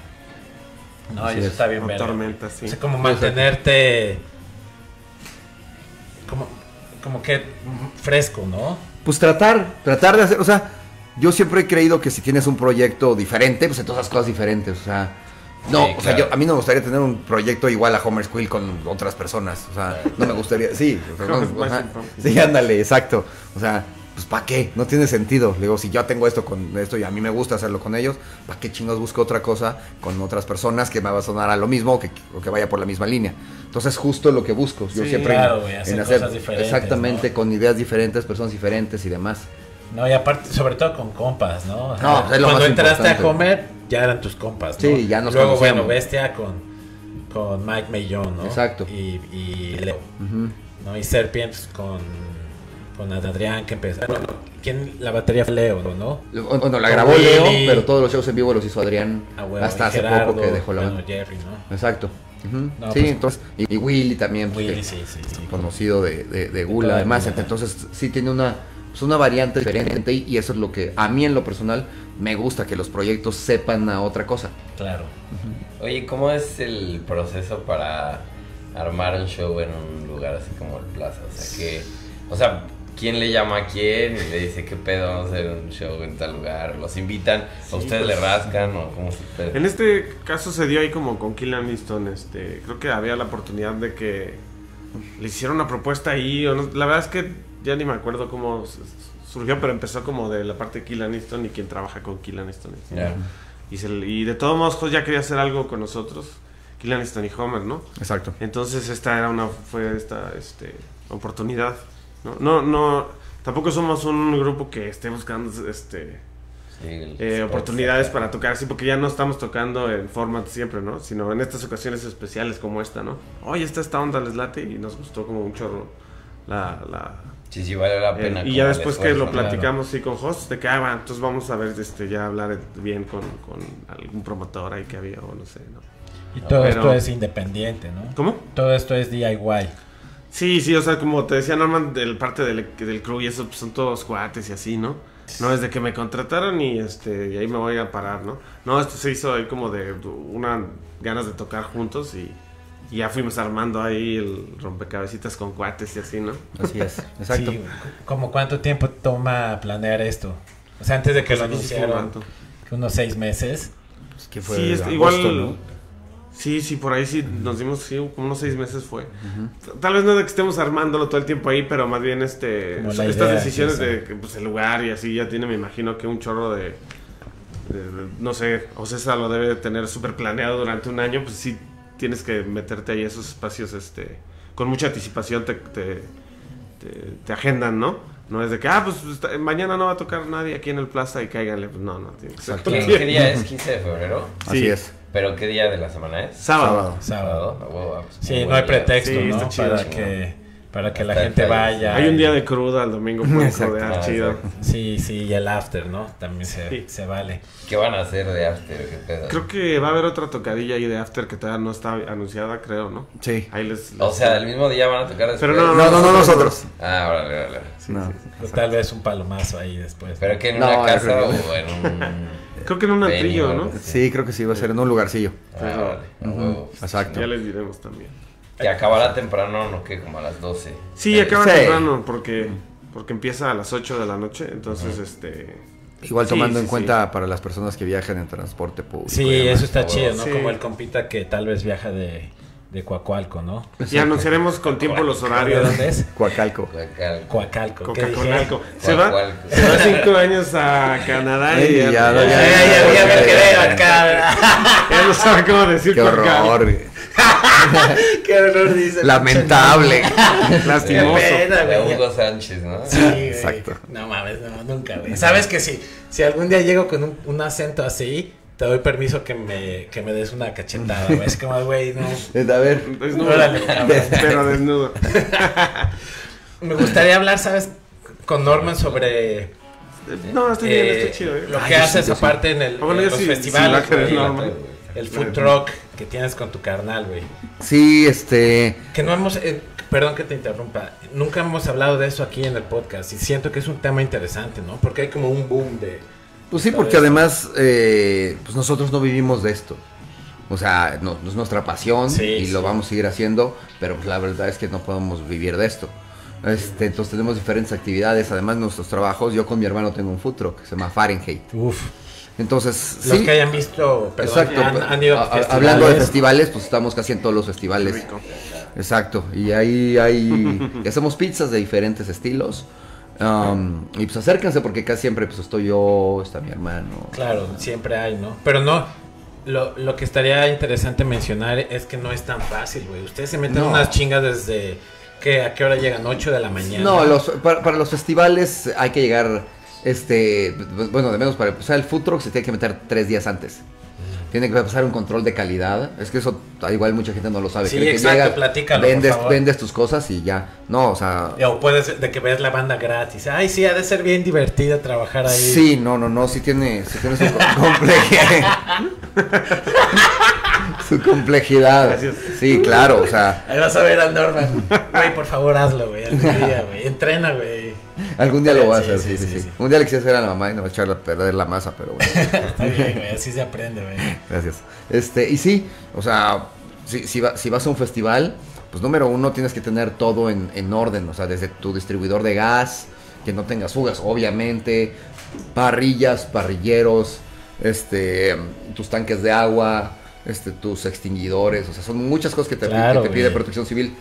No, y eso es. está bien O verga. tormenta, sí. O sea, como mantenerte como, como que fresco, ¿no? Pues tratar, tratar de hacer, o sea, yo siempre he creído que si tienes un proyecto diferente, pues entonces haz cosas diferentes, o sea, no, Sí, o sea, claro. yo, a mí no me gustaría tener un proyecto igual a Homer Squill con otras personas, o sea, no me gustaría, sí, o sea, no, Homer ajá, Squill. sí, ándale, exacto, o sea, pues ¿para qué? No tiene sentido, le digo, si yo tengo esto con esto y a mí me gusta hacerlo con ellos, ¿para qué chingos busco otra cosa con otras personas que me va a sonar a lo mismo o que, o que vaya por la misma línea? Entonces justo lo que busco, yo Sí, siempre claro, güey, hacer cosas diferentes, exactamente ¿no? con ideas diferentes, personas diferentes y demás. No, y aparte, sobre todo con compas, ¿no? O sea, No, es lo cuando más entraste importante. a Homer, ya eran tus compas, ¿no? Sí, ya nos Luego, conocíamos. bueno, Bestia con, con Mike Mayon, ¿no? Exacto. Y, y Leo. ¿no? Y Serpiens con, con Adrián que empezaron. ¿Quién? La batería fue Leo, ¿no? Bueno, la grabó. Leo, pero todos los shows en vivo los hizo Adrián Ah, hasta hace Gerardo, poco que dejó la bueno. Jerry, ¿no? Exacto. No, sí, pues- entonces, y, y Willy también, pues, Willy, sí, sí, sí. conocido de, de, de Gula, además, entonces sí tiene una, pues, una variante diferente y, eso es lo que a mí en lo personal me gusta, que los proyectos sepan a otra cosa. Claro. Oye, ¿cómo es el proceso para armar un show en un lugar así como el Plaza? O sea, que, o sea, ¿quién le llama a quién y le dice qué pedo vamos a hacer un show en tal lugar? ¿Los invitan? ¿A ustedes le rascan o cómo se puede? En este caso se dio ahí como con Killian Easton, este, creo que había la oportunidad de que le hicieron una propuesta ahí, o no- la verdad es que ya ni me acuerdo cómo surgió, pero empezó como de la parte de Killian Easton y quien trabaja con Killian Easton. Ya. Y, se y de todos modos Jos ya quería hacer algo con nosotros, Killian Easton y Homer, ¿no? Exacto. Entonces esta era una fue esta este oportunidad, ¿no? No no tampoco somos un grupo que esté buscando este Sí, eh, oportunidades para tocar así porque ya no estamos tocando en format siempre, ¿no? Sino en estas ocasiones especiales como esta, ¿no? Oye, está esta onda les late y nos gustó como un chorro la, la Sí, sí, vale la eh, pena. y ya después que lo platicamos sí con host de que ah, va, entonces vamos a ver este ya hablar bien con, con algún promotor ahí que había o no sé, ¿no? Y todo Pero- esto es independiente, ¿no? ¿Cómo? Todo esto es DIY. Sí, sí, o sea, como te decía Norman, del parte del, del crew y eso, pues son todos cuates y así, ¿no? No desde que me contrataron y este y ahí me voy a parar, ¿no? No, esto se hizo ahí como de una ganas de tocar juntos y, y ya fuimos armando ahí el rompecabecitas con cuates y así, ¿no? Así es, exacto. Sí, ¿Como cuánto tiempo toma planear esto? O sea, antes de que lo Pues rato. que unos seis meses. Pues, que fue Sí, es- agosto, igual. ¿no? Sí, sí, por ahí sí nos dimos, sí, como unos seis meses fue. Tal vez no de que estemos armándolo todo el tiempo ahí, pero más bien este estas idea, decisiones sí, de que, pues, el lugar y así ya tiene, me imagino que un chorro de, de- de- no sé, o César lo debe de tener súper planeado durante un año, pues sí tienes que meterte ahí a esos espacios, este, con mucha anticipación te, te, te- te agendan, ¿no? No es de que, ah, pues está- mañana no va a tocar nadie aquí en el plaza y cáiganle, pues no, no, tiene que ser. ¿Qué, qué día es? ¿15 de febrero? Así Sí. es. ¿Pero qué día de la semana es? Sábado. Sábado. Pues, Sí, no hay día. pretexto, Sí, ¿no? está chido, para que, para que la Está- gente vaya. Hay un día de cruda el domingo, pueden jodear Ah, chido. exacto. Sí, sí, y el after, ¿no? También se, Sí. se vale. ¿Qué van a hacer de after? ¿Qué pedo? Creo que va a haber otra tocadilla ahí de After que todavía no está anunciada, creo, ¿no? Sí. Ahí les... O les- sea, el mismo día van a tocar después. Pero no, No, no, no nosotros. Ah, órale, órale. No. O tal vez un palomazo ahí después. ¿Pero que en No, una casa creo que- o en un. Creo que en un antrillo, o ¿no? Sí, creo que sí, va a ser en un lugarcillo. Ah, órale, a huevo. Exacto. Ya les diremos también. Que acabará temprano, ¿no? Que como a las 12. Sí, Eh, acaba Sí. temprano porque, porque empieza a las 8 de la noche, entonces este... Igual tomando sí, en cuenta para las personas que viajan en transporte público. Sí, eso está chido, ¿no? Sí. Como el compita que tal vez viaja de, de Coacualco, ¿no? Y anunciaremos con tiempo los ¿De horarios. dónde es? Coacalco. Coacalco. Coca-Cola. Se va, Coacualco. se va cinco años a Canadá y ya, ya, ya, ya, Ay, ya, ya, ya me ya, quedé ya. acá. ya no sabe cómo decir Qué Coca-Cola. horror. Qué horror dice. Lamentable. Lastimoso. Qué pena, De güey. Hugo Sánchez, ¿no? Sí, güey. Exacto. No mames, no, nunca, güey. Sabes que si, si algún día llego con un, un acento así, te doy permiso que me, que me des una cachetada, güey. Es como, güey, no. A ver. Desnudo. Órale. Pero desnudo. Me gustaría hablar, ¿sabes? Con Norman sobre No, estoy bien, eh, estoy chido. ¿eh? lo Ay, que haces sí, yo sí. aparte en, el, bueno, en los sí, festivales, sí, la güey. El food truck que tienes con tu carnal, güey. Sí, este. Que no hemos, eh, perdón que te interrumpa, nunca hemos hablado de eso aquí en el podcast y siento que es un tema interesante, ¿no? Porque hay como un boom de... Pues sí, porque además, eh, pues nosotros no vivimos de esto. O sea, no, es nuestra pasión Sí, y sí. lo vamos a seguir haciendo, pero pues la verdad es que no podemos vivir de esto. Este, entonces tenemos diferentes actividades, además nuestros trabajos. Yo con mi hermano tengo un food truck que se llama Fahrenheit. Uf, Entonces, los sí, que hayan visto, perdón, exacto. han, han ido a a- hablando de festivales, pues estamos casi en todos los festivales. Rico. Exacto, y ahí hay, hacemos pizzas de diferentes estilos. Um, y pues acérquense porque casi siempre pues estoy yo, está mi hermano. Claro, siempre hay, ¿no? Pero no, lo, lo que estaría interesante mencionar es que no es tan fácil, güey. Ustedes se meten No. unas chingas desde, ¿qué? ¿A qué hora llegan? ¿8 de la mañana? No, los, para, para los festivales hay que llegar, este, bueno, de menos para empezar el food truck se tiene que meter tres días antes. tiene que pasar un control de calidad. Es que eso ah, igual mucha gente no lo sabe. Sí, Cree que exacto, platícalo, por vendes, favor. vendes tus cosas y ya. No, o sea, O puedes de que ves la banda gratis. Ay, sí, ha de ser bien divertido trabajar ahí. sí, no, no, no, sí tiene, sí tiene su co- complejidad. su complejidad. Gracias. Sí, claro, o sea, Ahí vas a ver al Norman. Güey, por favor, hazlo, güey. Algún día, güey. Entrena, güey. algún día lo voy a hacer, sí, sí. Un día le quise hacer a la mamá y no va a echarle a perder la masa, pero bueno. Está bien, güey. Así se aprende, güey. Gracias. Este, y sí, o sea, si, si, va- si vas a un festival, pues número uno tienes que tener todo en, en orden, o sea, desde tu distribuidor de gas, que no tengas fugas, obviamente, parrillas, parrilleros, este, tus tanques de agua, este, tus extinguidores, o sea, son muchas cosas que te, Claro, que te pide protección civil.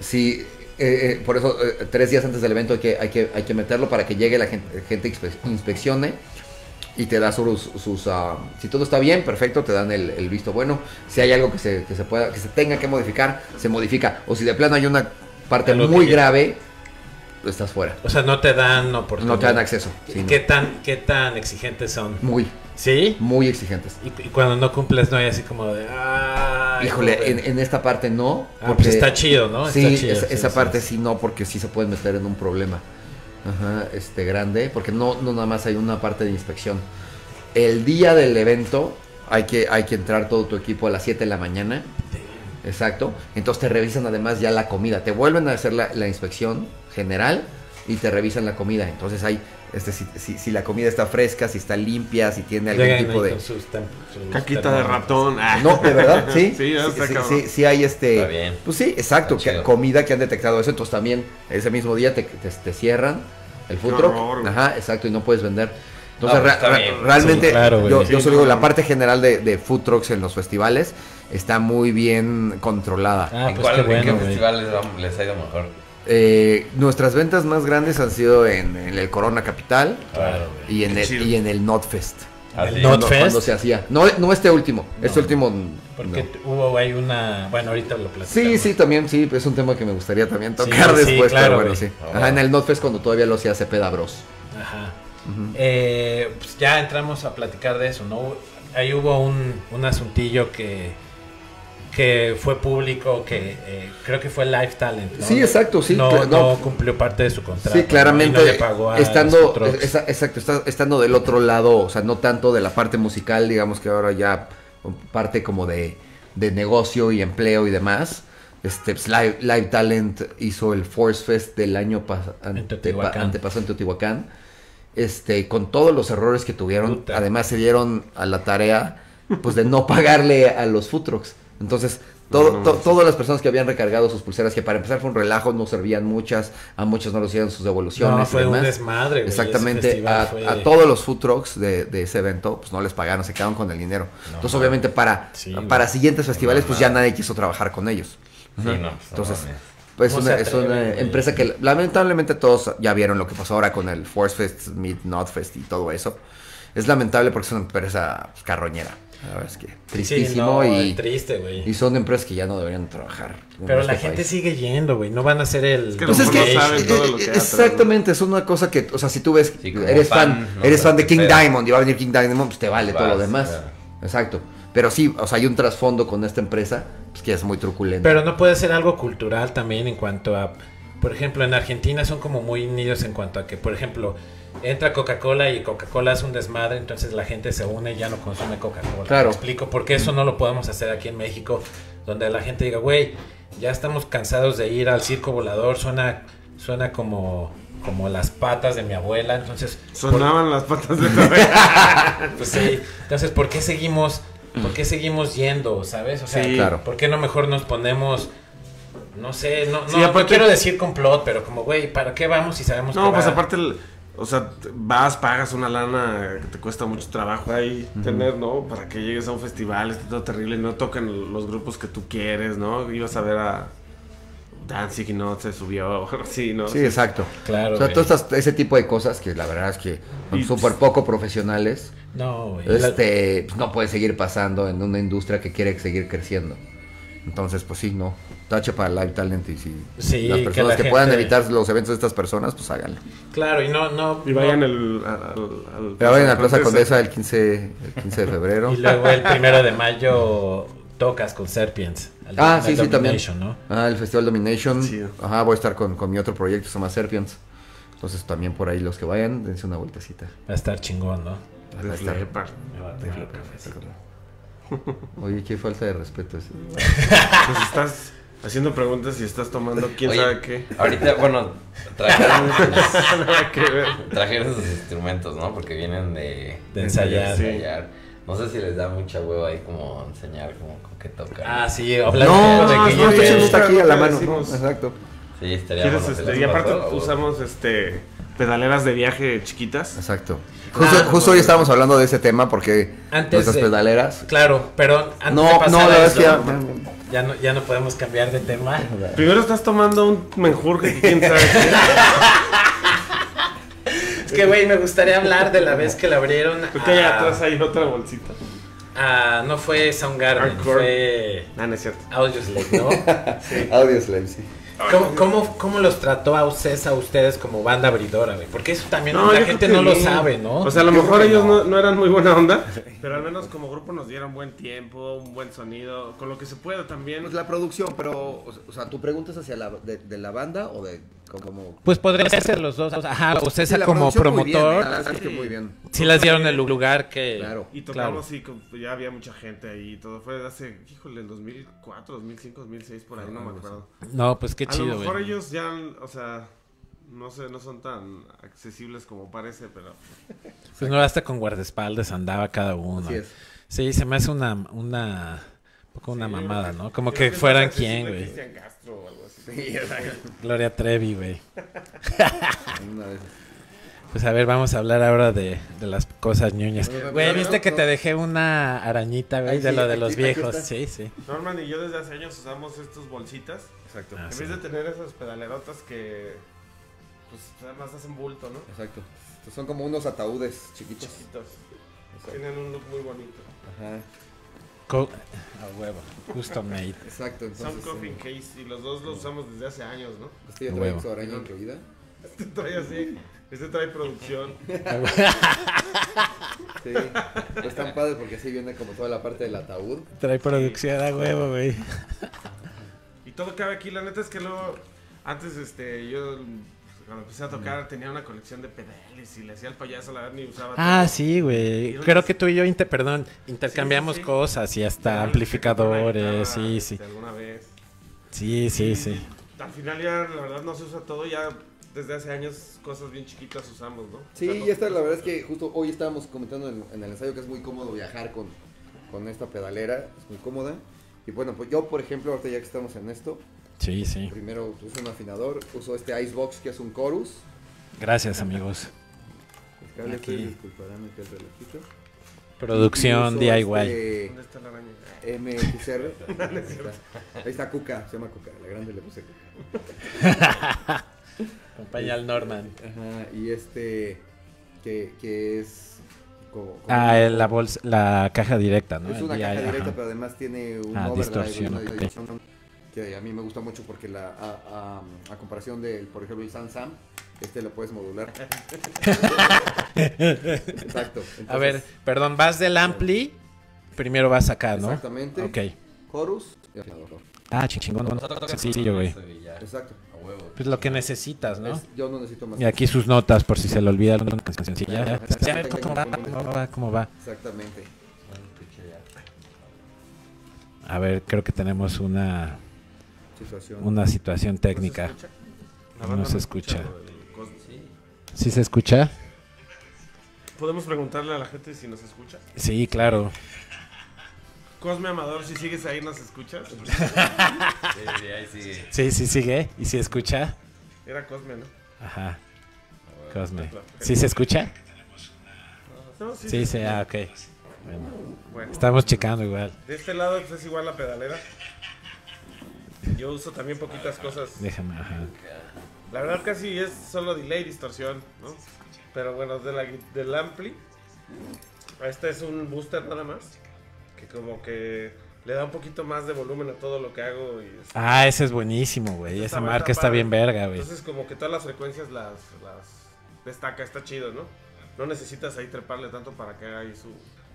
Sí, eh, eh, por eso eh, tres días antes del evento hay que, hay que, hay que meterlo para que llegue la gente, gente inspe- inspeccione y te da sus, sus ah, si todo está bien, perfecto, te dan el, el visto bueno. Si hay algo que se, que se pueda, que se tenga que modificar, se modifica. O si de plano hay una parte muy grave, estás fuera. O sea, no te dan oportunidad. No te dan acceso. ¿Y sí, no. qué, tan, ¿Qué tan exigentes son? Muy, ¿Sí? muy exigentes. Y, y cuando no cumples, no hay así como de. Ay, Híjole, joder". en, en esta parte no. Ah, pues está chido, ¿no? Sí, Está chido, esa, sí, esa sí, parte sí. sí no, porque sí se pueden meter en un problema. Ajá, este grande, porque no, no nada más hay una parte de inspección. El día del evento hay que, hay que entrar todo tu equipo a las 7 de la mañana. Exacto. Entonces te revisan además ya la comida. Te vuelven a hacer la, la inspección general y te revisan la comida. Entonces hay, este, si, si- si la comida está fresca, si está limpia, si tiene algún Llegan tipo de... sus sus Caquita de ratón. ah. No, de verdad, sí. Sí, sí, sí, sí hay este. Está bien. Pues sí, exacto. Que- comida que han detectado eso. Entonces también ese mismo día te, te- te cierran el food Qué truck. Ajá, exacto, y no puedes vender. Entonces, No, pues realmente, Sí, claro, güey. yo, Sí, yo solo no, digo, la parte general de, de food trucks en los festivales está muy bien controlada. Ah, ¿En pues cuál qué en qué bueno, güey. festival les, va- les ha ido mejor? Eh, nuestras ventas más grandes han sido en, en el Corona Capital Claro, y en, el, y en el Notfest. Ah, El. Not Cuando, Fest. cuando se hacía. No, no este último. Este No. último. Porque no. hubo ahí una. Bueno, ahorita lo platicamos. Sí, sí, también, sí, es un tema que me gustaría también tocar sí, después, claro, pero bueno, sí. Ah, Ajá, en el Notfest cuando todavía lo hacía Cepeda Bros. Ajá. Eh, pues ya entramos a platicar de eso, ¿no? Ahí hubo un, un asuntillo que, que fue público, que eh, creo que fue Live Talent. ¿no? Sí, exacto, sí, No, cla- no no. cumplió parte de su contrato. Sí, claramente, ¿no? Le pagó a estando, esa- exacto, está- estando del otro lado, o sea, no tanto de la parte musical, digamos que ahora ya parte como de, de negocio y empleo y demás. Este, pues, Live, Live Talent hizo el Force Fest del año antepasado en Teotihuacán. Este, con todos los errores que tuvieron, Puta. además se dieron a la tarea pues de no pagarle a los food trucks. Entonces, todo, No, no, to- no. todas las personas que habían recargado sus pulseras, que para empezar fue un relajo, no servían muchas, a muchos no les hicieron sus devoluciones. No, y fue un desmadre, güey, Exactamente, a, fue- a todos los food trucks de, de ese evento, pues no les pagaron, se quedaron con el dinero. Entonces, obviamente, para, Sí, para siguientes festivales, pues ya nadie quiso trabajar con ellos. Sí, no, no Entonces, pues es ¿Cómo una, es empresa que lamentablemente todos ya vieron lo que pasó ahora con el Force Fest, Meet Not Fest y todo eso. Es lamentable porque es una empresa pues, carroñera. La verdad es que Sí, tristísimo no, y, triste, güey. y son empresas que ya no deberían trabajar. Pero la nuestro gente país. sigue yendo, güey. No van a ser el. Es que Pues es que no saben todo lo que eh, hay atrás, ¿no? exactamente, es una cosa que, o sea, si tú ves, Sí, eres fan, fan, no eres fan de King. Diamond y va a venir King Diamond, pues te vale todo lo demás. claro. Exacto. Pero sí, o sea, hay un trasfondo con esta empresa pues, que es muy truculento. Pero no puede ser algo cultural también en cuanto a, por ejemplo, en Argentina son como muy unidos en cuanto a que, por ejemplo, entra Coca-Cola y Coca-Cola es un desmadre, entonces la gente se une y ya no consume Coca-Cola. Claro. Me explico por qué eso no lo podemos hacer aquí en México, donde la gente diga, güey, ya estamos cansados de ir al circo volador, suena, suena como, como las patas de mi abuela, entonces... por- Sonaban las patas de pues sí. Entonces, ¿por qué seguimos, por qué seguimos yendo, sabes? O sea, Sí. Claro. ¿por qué no mejor nos ponemos, no sé, no, Sí, no, no quiero decir complot, pero como, güey, ¿para qué vamos si sabemos No, que pues va- aparte, el- o sea, vas, pagas una lana que te cuesta mucho trabajo ahí tener, ¿no? Para que llegues a un festival, esté todo terrible, no tocan los grupos que tú quieres, ¿no? Ibas a ver a Danzig y no se subió, sí, ¿no? Sí, exacto. Claro, O sea, todas estas- ese tipo de cosas que la verdad es que son súper poco profesionales, No, güey. este, pues, no puede seguir pasando en una industria que quiere seguir creciendo. Entonces, pues sí, no. Tache para Live Talent y si Sí, las que personas la que, gente- puedan evitar los eventos de estas personas, pues háganlo. Claro, y no, no. Y vayan no- al, al, al, Pero vayan a Plaza Condesa. El 15, el 15 de febrero. Y luego el primero de mayo tocas con Serpients. al- Ah, al sí, sí, también. Domination, ¿no? Ah, el Festival Domination. Sí. Ajá, voy a estar con, con mi otro proyecto, se llama Serpients. Entonces también por ahí los que vayan, dense una vueltecita. Va a estar chingón, ¿no? Va a estar-. Me va a. Oye, qué falta de respeto. Pues estás haciendo preguntas y estás tomando quién Oye, sabe qué. Ahorita, bueno, trajeron, Nada que ver. trajeron sus instrumentos, ¿no? Porque vienen de, De ensayar. Sí. ensayar. No sé si les da mucha hueva ahí como enseñar como con qué tocan. Ah, sí, hablando No, de no, que no, yo está aquí a la mano. ¿no? decimos. Exacto. Sí, estaría ¿Quieres, bueno. ¿se este, y aparte pasó o- usamos este pedaleras de viaje chiquitas. Exacto. Justo, Ah, justo hoy estábamos hablando de ese tema porque Antes nuestras de- pedaleras. Claro, pero antes No, de no, pasar la a verdad es que eso, ya- ya no, ya no podemos cambiar de tema. Primero estás tomando un menjurje que quién sabe qué. Es que, güey, me gustaría hablar de la vez que le abrieron Creo que allá a, atrás hay otra bolsita. a- No fue Soundgarden, Hardcore. fue Ah, no es cierto. Audioslave, ¿no? Audio Slave, sí. ¿Cómo, cómo, cómo los trató a ustedes, a ustedes como banda abridora, güey? Porque eso también No, la gente no lo sabe, ¿no? O sea, a lo Yo mejor ellos no. no. no eran muy buena onda, pero al menos como grupo nos dieron buen tiempo, un buen sonido, con lo que se pueda también. Pues la producción, pero, o sea, ¿tu pregunta es hacia la, de, de la banda o de como... Pues podría ser los dos. Ajá, o sea, Sí, la como muy bien, promotor, la verdad es que muy bien. sí las dieron el lugar que... Claro. Y tocamos y con- ya había mucha gente ahí y todo. Fue hace, híjole, en 2004, 2005, 2006, por ahí, no me acuerdo. No, pues qué a lo chido, mejor güey. ellos ya, o sea, no sé, no son tan accesibles como parece, pero... Pues no, hasta con guardaespaldas andaba cada uno. Así es. Sí, se me hace una... una un poco una Sí, mamada, ¿no? Como que fueran quién, güey. Cristian Castro o algo. Sí, Gloria Trevi, güey. Pues a ver, vamos a hablar ahora de, de las cosas ñoñas. Güey, ¿viste que te dejé una arañita, güey, de sí, lo de los aquí viejos? Sí, sí. Norman y yo desde hace años usamos estos bolsitas. Exacto. Ah, en sí. vez de tener esas pedalerotas que, pues, además hacen bulto, ¿no? Exacto. Estos son como unos ataúdes chiquitos. Chiquitos. Tienen un look muy bonito. Ajá. Co- a huevo. Custom made. Exacto. Son eh, case y los dos los usamos desde hace años, ¿no? este ya trae su araña incluida. Este trae así, este trae producción. Sí. Pero están padres porque así viene como toda la parte del ataúd. Trae producción a huevo, güey. Y todo cabe aquí, la neta es que luego, antes este, yo cuando empecé a tocar tenía una colección de pedales y le hacía el payaso, la verdad ni usaba Ah, todo. sí, güey. Creo que tú y yo, inter- perdón, intercambiamos Sí, sí, sí. cosas y hasta amplificadores, sí, sí. este, alguna vez. Sí, sí, sí. Al final ya la verdad no se usa todo, ya desde hace años cosas bien chiquitas usamos, ¿no? Sí, O sea, y esta la verdad es que justo hoy estábamos comentando en, en el ensayo que es muy cómodo viajar con, con esta pedalera, es muy cómoda. Y bueno, pues yo por ejemplo, ahorita ya que estamos en esto, Sí, sí. primero uso un afinador, uso este Icebox que es un chorus. Gracias, amigos. El cable Aquí. este, disculparán aquí el relojito. Producción DIY. este ¿Dónde está la araña? MXR. Ahí está. Ahí está Cuca, se llama Cuca, la grande le puse Cuca. Acompaña al Norman. Ajá, y este que, que es como, como Ah, el- la bolsa, la caja directa, ¿no? Es una caja ajá. directa, pero además tiene un Ah, overdrive, distorsión, una. Que a mí me gusta mucho porque la a, a- a comparación del, por ejemplo, el Sansam, este lo puedes modular. Exacto. A ver, perdón, vas del ampli, primero vas acá, ¿no? Exactamente. Ok. Chorus y afinador. Ah, chingón, chingón. Sencillo, güey. Exacto. A huevo. Pues lo que necesitas, ¿no? Es- yo no necesito más. Y aquí sus notas por si se le olvida alguna canción sencilla. Ya, ¿Cómo va? ¿Cómo va? ¿Cómo va? Exactamente. A ver, creo que tenemos una, Situación. una situación técnica. ¿No se escucha? No se escucha. ¿Sí se escucha? ¿Podemos preguntarle a la gente si nos escucha? Sí, claro. Cosme Amador, si sigues ahí, ¿nos escuchas? Sí, sí, ahí sigue. Sí, sí sigue. ¿Y si escucha? Era Cosme, ¿no? Ajá. Cosme. ¿Sí se escucha? No, Sí, sí, ah, ok. Bueno, Bueno, estamos checando igual. de este lado pues, es igual la pedalera. Yo uso también poquitas cosas. Déjame, ajá. La verdad casi es solo delay, distorsión, ¿no? Pero bueno, de la, del ampli, este es un booster nada más. Que como que le da un poquito más de volumen a todo lo que hago. Y, Ah, ese es buenísimo, güey. Esa marca está bien verga, güey. Entonces como que todas las frecuencias las, las destaca, está chido, ¿no? No necesitas ahí treparle tanto para que haga ahí su,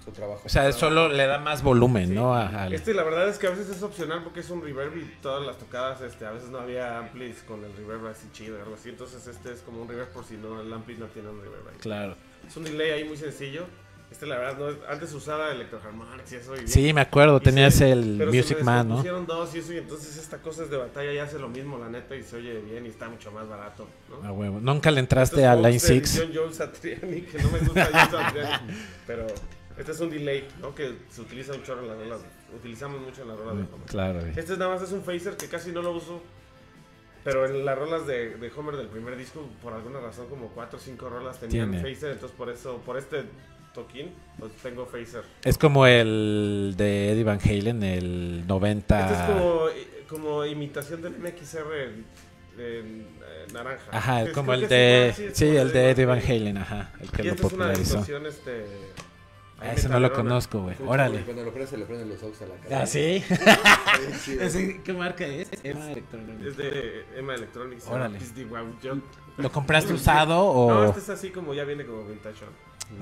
su trabajo. O sea, solo le da más volumen, Sí. ¿no? A- al- Este la verdad es que a veces es opcional porque es un reverb y todas las tocadas, este, a veces no había amplis con el reverb así chido, algo así. Entonces este es como un reverb por si no, el ampli no tiene un reverb ahí. Claro. Es un delay ahí muy sencillo. Este la verdad no es, antes usaba Electroharmonics y eso. Y Sí, me acuerdo. y Tenías se- el pero se Music me Man, ¿no? descompusieron dos y eso y entonces esta cosa es de batalla y hace lo mismo la neta y se oye bien y está mucho más barato, ¿no? A huevo. Nunca le entraste Estos a Line Vox de 6. edición Joe Satriani, que no me gusta Joe Satriani, pero este es un delay, ¿no? Que se utiliza chorro en las rolas, utilizamos mucho en las rolas de Homer. Claro, güey. Este nada más es un phaser que casi no lo uso, pero en las rolas de, de Homer del primer disco, por alguna razón, como cuatro o cinco rolas tenían Tiene. phaser, entonces por eso, por este toquín, pues tengo phaser. Es como el de Eddie Van Halen, el 90. Este es como, como imitación del MXR eh, naranja. Ajá, Es- es como el es de. es Sí, el de Eddie Van Halen, ajá. El que Y lo es una popularizó. distorsión, este... Ah, ese no lo conozco, güey. Órale. Cuando lo prende, se le prenden los ojos a la cara. Ah, sí. Ese, ¿Qué marca es? Emma Electronics. Es de Emma Electronics. Órale. Wow Jump. ¿Lo compraste usado o.? No, este es así como ya viene como vintage.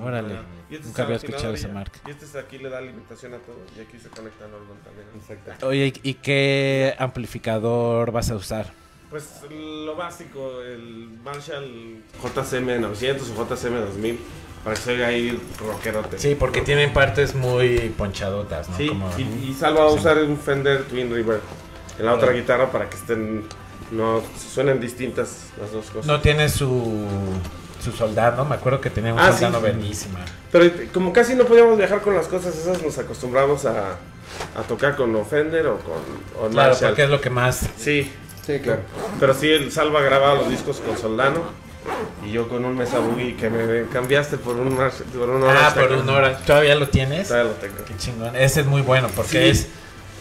Órale. Este Nunca había escuchado esa marca. Y este es aquí le da alimentación a todo. Y aquí se conecta a Norman también. Exacto. Oye, ¿y qué amplificador vas a usar? Pues lo básico, el Marshall JCM 900 o JCM 2000. Para que se oiga ahí rockerote. Sí, porque tienen partes muy ponchadotas, ¿no? Sí, Como- y, y Salva va a usar un Fender Twin River en la otra guitarra para que estén. No suenen distintas las dos cosas. No tiene su. Su soldado, Me acuerdo que tenía un Ah, soldado sí. bellísima. Pero como casi no podíamos viajar con las cosas esas, nos acostumbramos a, a tocar con o Fender o con o Claro, Marshall. porque es lo que más. Sí, Sí, claro. pero sí, el Salva grababa los discos con Soldano y yo con un Mesa Boogie que me cambiaste por un por un Ah, Orange por Tech. un hora. ¿Todavía lo tienes? Todavía lo tengo. Qué chingón. Ese es muy bueno porque Sí. es.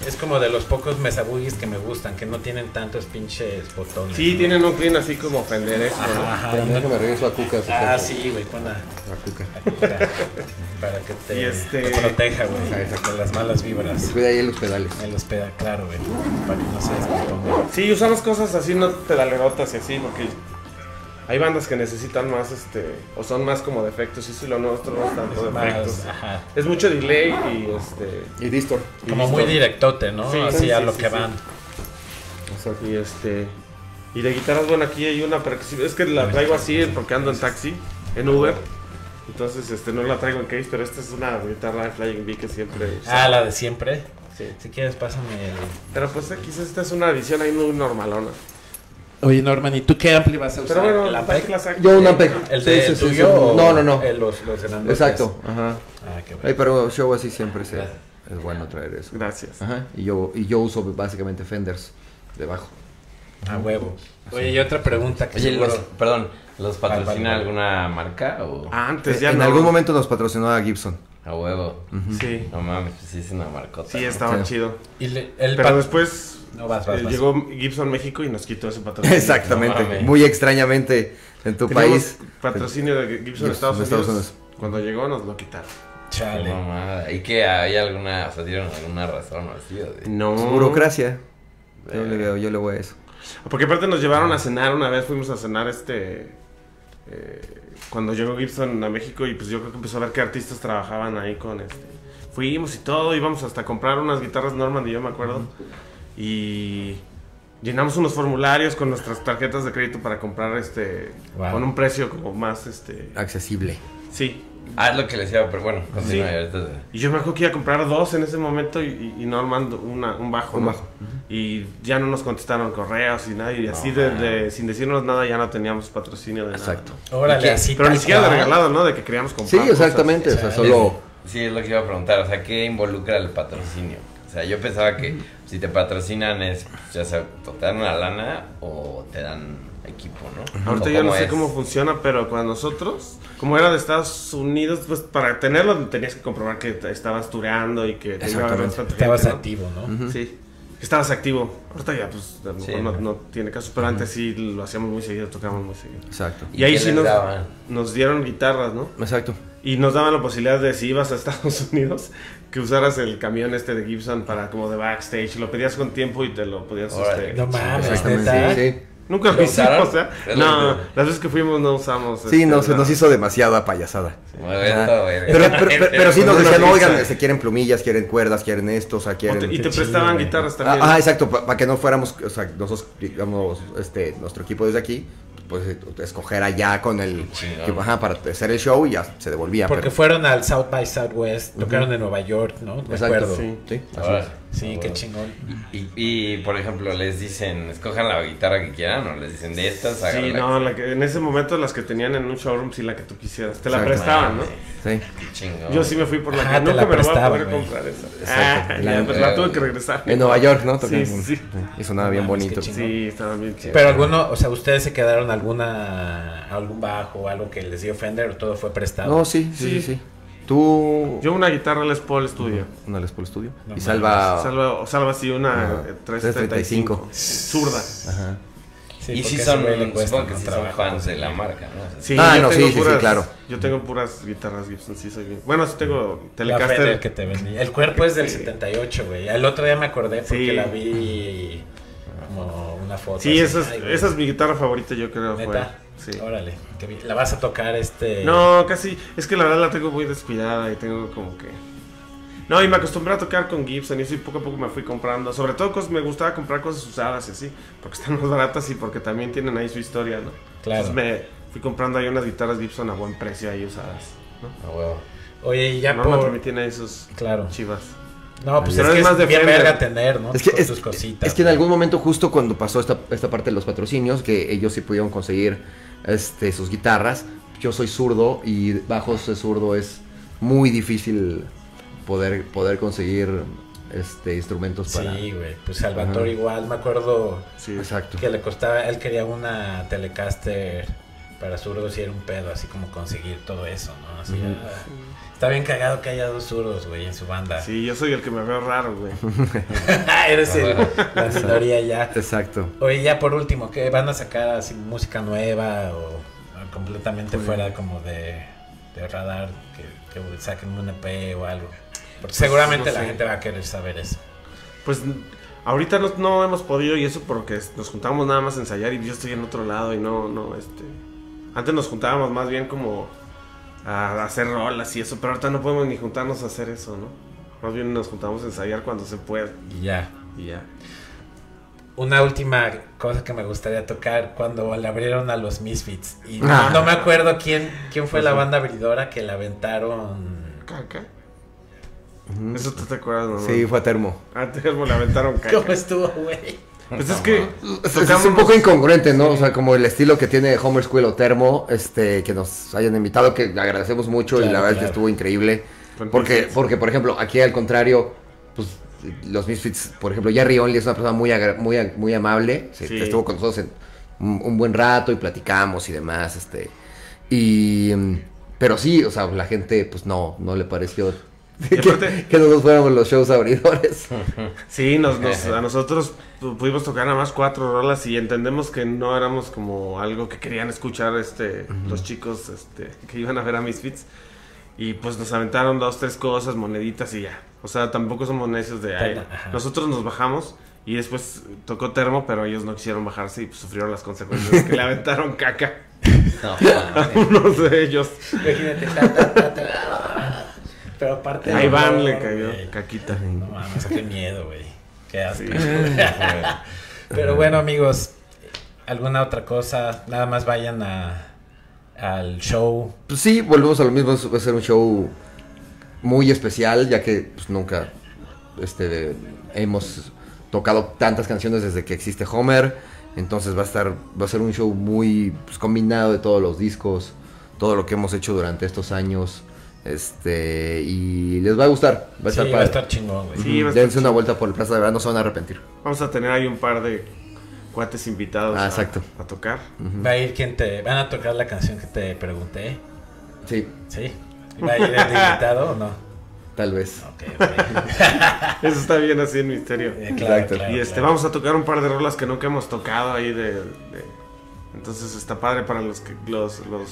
Es como de los pocos mesabugis que me gustan, que no tienen tantos pinches botones. Sí, ¿no? tienen un clean así como Fender Ajá, ajá. Pero déjame regreso a Cuca. Ah, sí, güey, pon a, A Cuca. a Cuca para que te, Y este- te proteja, güey, de las malas vibras. Cuida ahí los pedales. Me los peda, claro, güey, para que no se descomponga. Sí, usamos cosas así, no pedalerotas y así, porque hay bandas que necesitan más, este, o son más como defectos, y si lo nuestro no es tanto defectos. Más. Es mucho delay y este... Y Distor. y Como muy directote, ¿no? Sí, Así sí, a lo sí, que sí. van. Exacto. Y este... Y de guitarras, bueno, aquí hay una, pero es que la traigo así porque ando en taxi, en Uber. Entonces, este, no la traigo en case, pero esta es una guitarra de Flying V que siempre uso. Ah, la de siempre. Sí. Si quieres, pásame el... Pero pues aquí esta es una edición ahí muy normalona. Oye, Norman, ¿y tú qué ampli vas a usar? Pero bueno, ¿El Ampeg? Yo un Ampeg. ¿El de sí, sí, tuyo sí. o No, no, no. el- los, los grandotes? Exacto. Ajá. Ah, qué Ay, bueno. pero show así siempre se- es bueno traer eso. Gracias. Ajá. Y yo, y yo uso básicamente Fenders debajo. A huevo. Oye, y otra pregunta que Oye, seguro- los, perdón, ¿los patrocina vale, vale. alguna marca o Ah, Antes ya en no. algún momento nos patrocinó a Gibson. a huevo? Sí. No mames, pues sí es una marcota. Sí, estaba Sí. chido. Y le- el Pero después No, vas, vas, eh, vas. llegó Gibson México y nos quitó ese patrocinio. Exactamente. No. Muy extrañamente en tu Teníamos país. patrocinio de Gibson Gibson, Estados, de Estados Unidos. Unidos. Cuando llegó nos lo quitaron. Chale. mamada. ¿Y que hay alguna, o sea, dieron alguna razón o así? o de- No. Burocracia. Yo le veo, yo le voy a eso. Porque aparte nos llevaron a cenar una vez, fuimos a cenar este... eh, cuando llegó Gibson a México y pues yo creo que empezó a ver qué artistas trabajaban ahí con este... Fuimos y todo, íbamos hasta a comprar unas guitarras Norman y yo me acuerdo. Y llenamos unos formularios con nuestras tarjetas de crédito para comprar este... Wow. Con un precio como más este... Accesible. Sí, Ah, es lo que les decía, pero bueno, continúa. Sí. y ahorita- Y yo me acuerdo que iba a comprar dos en ese momento y, y Norman una, un bajo. Un ¿no? bajo. Y ya no nos contestaron correos y nada. Y así, No, de, sin decirnos nada, ya no teníamos patrocinio de nada. Exacto. Órale, ¿Y qué? así Pero ni siquiera de regalado, ¿no? De que queríamos comprar. Sí, cosas. exactamente. O sea, solo. Sí, es lo que iba a preguntar, o sea, ¿qué involucra el patrocinio? O sea, yo pensaba que si te patrocinan es, ya sea, o te dan una lana o te dan equipo, ¿no? Ahorita ¿O ya no sé cómo funciona, pero cuando nosotros, como era de Estados Unidos, pues para tenerlo tenías que comprobar que te estabas tureando y que te Estabas gente, ¿no? activo, ¿no? Sí. Estabas activo. Ahorita ya, pues, a lo mejor Sí. no, no tiene caso, pero antes sí lo hacíamos muy seguido, tocábamos muy seguido. Exacto. Y ahí sí nos dieron guitarras, ¿no? Exacto. Y nos daban la posibilidad de si ibas a Estados Unidos, que usaras el camión este de Gibson para como de backstage. Lo pedías con tiempo y te lo podías... Este, No mames, Exactamente. ¿neta? Sí, sí. Nunca lo hicimos, ¿eh? Es No, lo que- las veces que fuimos no usamos. Sí, este, no, se nos hizo demasiada payasada. Pero, pero, pero, pero sí nos decían, oigan, se quieren plumillas, quieren cuerdas, quieren esto, o sea, O te- y te prestaban guitarras también. Ah, ah, exacto, para que no fuéramos, o sea, nosotros, digamos, este, nuestro equipo desde aquí, pues eh, escoger allá con el, que, ajá, para hacer el show y ya se devolvía. Porque pero- fueron al South by Southwest, tocaron en Nueva York, ¿no? Me Exacto, acuerdo. sí. Sí, Ahora. Sí, qué chingón. Y, y, por ejemplo, les dicen, escojan la guitarra que quieran o les dicen de estas, Sí, no, la que- en ese momento las que tenían en un showroom, sí, la que tú quisieras. Te la Exacto. prestaban, ¿no? Sí. Qué chingón. Yo sí me fui por la Ah, que te nunca la me la voy a prestaban, poder comprar esa. Exacto. Ah, La- pues la tuve que regresar. En Nueva York, ¿no? Sí, sí. Y sonaba bien No bonito. Sí, estaba bien chido. Pero alguno, o sea, ustedes se quedaron alguna algún bajo o algo que les dio Fender o todo fue prestado. No, sí, sí, sí, sí. Tú... Yo una guitarra Les Paul Studio. Una Les Paul Studio. No y salva... Salva, salva así una eh, 335. Zurda. Ajá. Sí, y sí ese son, cuesta supongo que sí son fans de la marca, ¿no? Sí, Ah, yo no, tengo sí, sí, sí, puras, claro. Yo tengo puras guitarras Gibson, sí soy bien. Bueno, sí tengo Telecaster. Fender que te vendí. El cuerpo es del 78, güey. El otro día me acordé porque Sí. la vi como una foto. Sí, esa es, esa mi guitarra favorita, yo creo. Fue. ¿Neta? Sí. Órale. La vas a tocar este... No, casi. Es que la verdad la tengo muy descuidada y tengo como que. No, y me acostumbré a tocar con Gibson y así poco a poco me fui comprando. Sobre todo cosas, me gustaba comprar cosas usadas y así, porque están más baratas y porque también tienen ahí su historia, ¿no? Claro. Entonces me fui comprando ahí unas guitarras Gibson a buen precio ahí usadas. ¿no? huevo. Oye, y ya por... también tiene ahí sus Claro. chivas. No, pues Pero es que es es más de bien verga tener, ¿no? Es que, es, cositas. es que en algún momento, justo cuando pasó esta, esta parte de los patrocinios, que ellos sí pudieron conseguir este, sus guitarras, yo soy zurdo y bajos de zurdo es muy difícil poder, poder conseguir este, instrumentos para... Sí, güey. Pues Salvatore Ajá. igual. Me acuerdo Sí. Exacto. que le costaba... Él quería una Telecaster para zurdos y era un pedo así como conseguir todo eso, ¿no? Así, Está bien cagado que haya dos zurdos, güey, en su banda. Sí, yo soy el que me veo raro, güey. Eres el- la minoría ya. Exacto. Oye, ya por último, ¿qué van a sacar así música nueva o, completamente fuera como de, de radar? Que, que saquen un EP o algo. Porque seguramente Pues, no la sé. gente va a querer saber eso. Pues ahorita no, no hemos podido y eso porque nos juntamos nada más a ensayar y yo estoy en otro lado y no, no, este... Antes nos juntábamos más bien como a hacer rolas y eso, pero ahorita no podemos ni juntarnos a hacer eso, ¿no? Más bien nos juntamos a ensayar cuando se puede Y ya. y ya. Una última cosa que me gustaría tocar cuando le abrieron a los Misfits. Y no, Ah. no me acuerdo quién, quién fue la banda abridora que la aventaron. ¿Caca? Eso tú te acuerdas, ¿no? Sí, fue a Termo. A Termo le aventaron caca. ¿Cómo estuvo, güey? Pues es que Es, es un poco incongruente, ¿no? O sea, como el estilo que tiene Homer School o Termo, este, que nos hayan invitado, que le agradecemos mucho y la verdad es que estuvo increíble. Porque, porque, por ejemplo, aquí al contrario, pues los Misfits, por ejemplo, Jerry Only es una persona muy, agra- muy, muy amable. Sí. Estuvo con nosotros en un, un buen rato y platicamos y demás, este. Y. mm, Pero sí, o sea, la gente, pues no, no le pareció Aparte- que, nosotros fuéramos los shows abridores. Sí, nos, nos- a nosotros pu- pudimos tocar nada más cuatro rolas y entendemos que no éramos como algo que querían escuchar este los chicos este, que iban a ver a Misfits. Y pues nos aventaron dos, tres cosas, moneditas y ya. O sea, tampoco somos necios de ahí. Nosotros nos bajamos y después tocó termo, pero ellos no quisieron bajarse y pues, sufrieron las consecuencias que le aventaron caca No, a unos de ellos. Imagínate. ta, ta, ta, ta. Pero aparte. A Iván no, le cayó güey. caquita. No mames, qué miedo, güey. Qué asco. Sí. Pero bueno, amigos, ¿alguna otra cosa? Nada más vayan a, al show. Pues sí, volvemos a lo mismo, va a ser un show muy especial, ya que pues, nunca este, hemos tocado tantas canciones desde que existe Homer. Entonces va a estar, va a ser un show muy pues, combinado de todos los discos, todo lo que hemos hecho durante estos años. Este, y les va a gustar, va a Sí, estar va a estar chingón, güey. Sí, va a estar Dense una chido. vuelta por el Plaza de Verano, no se van a arrepentir. Vamos a tener ahí un par de cuates invitados Ah, a- exacto. a tocar. Va a ir quien te. Van a tocar la canción que te pregunté. Sí, ¿Sí? ¿Va a ir el invitado o no? tal vez. Ok, ok. Eso está bien así en misterio. Eh, claro, Exacto. claro, y este, claro. vamos a tocar un par de rolas que nunca hemos tocado ahí de, de- entonces está padre para los que los, los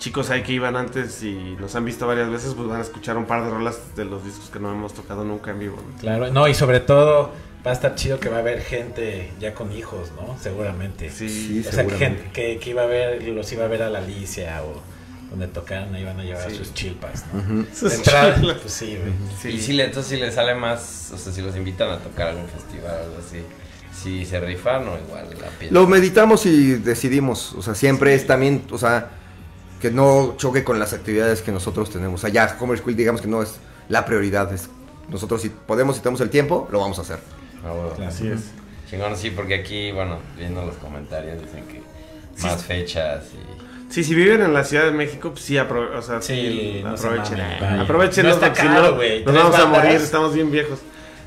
chicos ahí que iban antes y nos han visto varias veces, pues van a escuchar un par de rolas de los discos que no hemos tocado nunca en vivo. ¿no? Claro, no, y sobre todo va a estar chido que va a haber gente ya con hijos, ¿no? Seguramente. Sí, Sí, o sea, gente que, que iba a ver, los iba a ver a la Alicia o donde tocaran, ahí van a llevar Sí. sus chilpas, ¿no? Ujú. De entrada, pues sí, güey. Sí. Y si le, entonces si le sale más, o sea, si los invitan a tocar a algún festival o algo así, si se rifan o igual la piel. Lo meditamos y decidimos, o sea, siempre es también, o sea, que no choque con las actividades que nosotros tenemos. Ya Homer School digamos que no es la prioridad, es nosotros si podemos, si tenemos el tiempo, lo vamos a hacer. Ah, bueno. Así es. Chingón, sí, porque aquí, bueno, viendo los comentarios dicen que más fechas y... Sí, si viven en la Ciudad de México, pues sí, aprove o sea, Sí, sí, no aprovechen. aprovechen, No está caro, no. Nos vamos a bandas. morir, estamos bien viejos.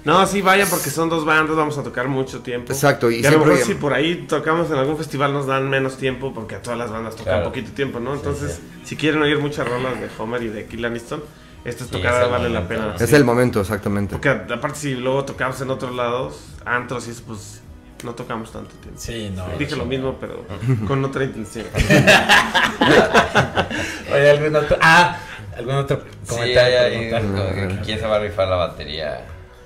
No, sí, vayan porque son dos bandas, vamos a tocar mucho tiempo. Exacto, y y a lo mejor si por ahí tocamos en algún festival nos dan menos tiempo porque a todas las bandas tocan Claro. poquito tiempo, ¿no? Entonces, sí. si quieren oír muchas rolas de Homer y de Kill Aniston, estas Sí, tocadas es el vale la momento, pena. ¿no? sí. Es el momento, exactamente. Porque aparte si luego tocamos en otros lados, antros y eso, pues no tocamos tanto tiempo. Sí, no. Dije lo mismo, pero con otra intención. Oye, ¿algún otro? Ah, ¿algún otro Sí, comentario? hay, hay, ¿Quién se va a rifar la batería?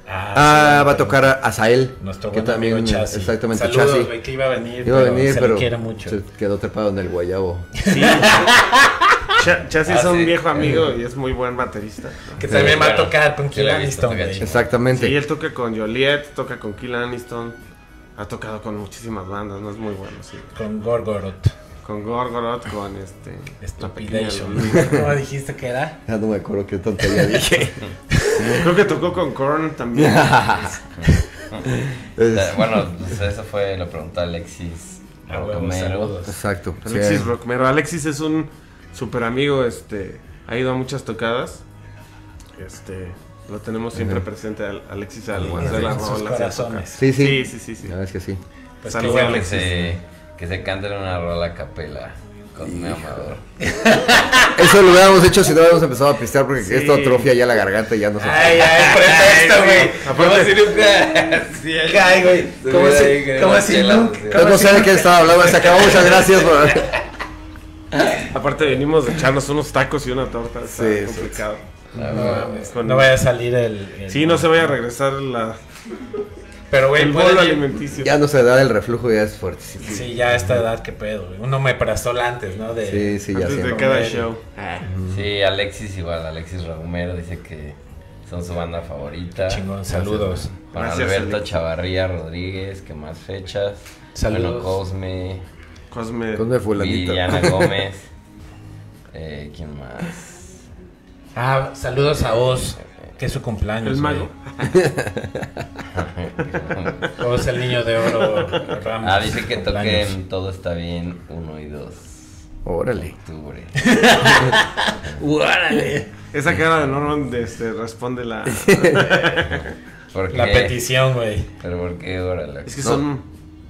Ah, sí, va a tocar Azael, Nuestro que buen también, amigo Chasi. exactamente, Saludos, Chasi. güey, que iba a venir, Iba a venir, se pero le quiere mucho. se quedó trepado en el guayabo. Sí. Ch- Chasi es Ah, un sí. viejo amigo y es muy buen baterista. Que también va a tocar con Kill Aniston. Exactamente. Sí, él toca con Joliet, toca con Kill Aniston, ha tocado con muchísimas bandas, no es muy bueno, sí. Con Gorgoroth. Con Gorgoroth, con este... Stupidation. ¿Cómo dijiste que era? Ya no me acuerdo qué tontería dije. Creo que tocó con Korn también. Bueno, pues eso fue, lo preguntó Alexis Ah, saludos. Exacto. sí. Alexis Rockmero. Alexis es un super amigo, este, ha ido a muchas tocadas. Este, lo tenemos siempre presente al- Alexis al Bueno, hacer las rolas. Sí, sí. Sí, sí, sí. La verdad es que sí. Pues Saludos, Que. Alexis. se, que se canten una rola a capela. Cosme Amador. Eso lo hubiéramos hecho si no hubiéramos empezado a pistear porque Sí. esto atrofia ya la garganta y ya no se Ay, ay, pretexto, güey. Aparte- Como si nunca... Sí, Ay, güey. Como Estuviera si, con como las si chelas, nunca. así. Yo como no si sé de qué estaba hablando, se acabó, muchas gracias. por- Aparte venimos de echarnos unos tacos y una torta, está Sí, sí, complicado. No, bueno. mames, Con- no vaya a salir el. el- Sí, no se vaya a regresar la, Pero, güey, el puede bolo ir- alimenticio. Ya no se da el reflujo, ya es fuerte. Sí, Sí, ya a esta edad, qué pedo, güey. Uno me prastol antes, ¿no? De, sí, sí, ya Antes de cada show. Sí, Alexis igual, Alexis Romero dice que son su banda favorita. Chingón, saludos. Juan Gracias, Alberto Alexis. Chavarría Rodríguez, que más fechas. Saludos. Bueno, Cosme, Cosme. Cosme fulanito. Liliana Gómez. Eh, ¿Quién más? Ah, saludos a Oz, que es su cumpleaños. El mago. güey. Oz, el niño de oro. Ramos, ah, dice que cumpleaños. toquen Todo está bien 1 y 2 Órale. octubre. ¡Órale! Esa cara de Norman este, responde la... La petición, güey. Pero ¿por qué? Órale. Es que No. son...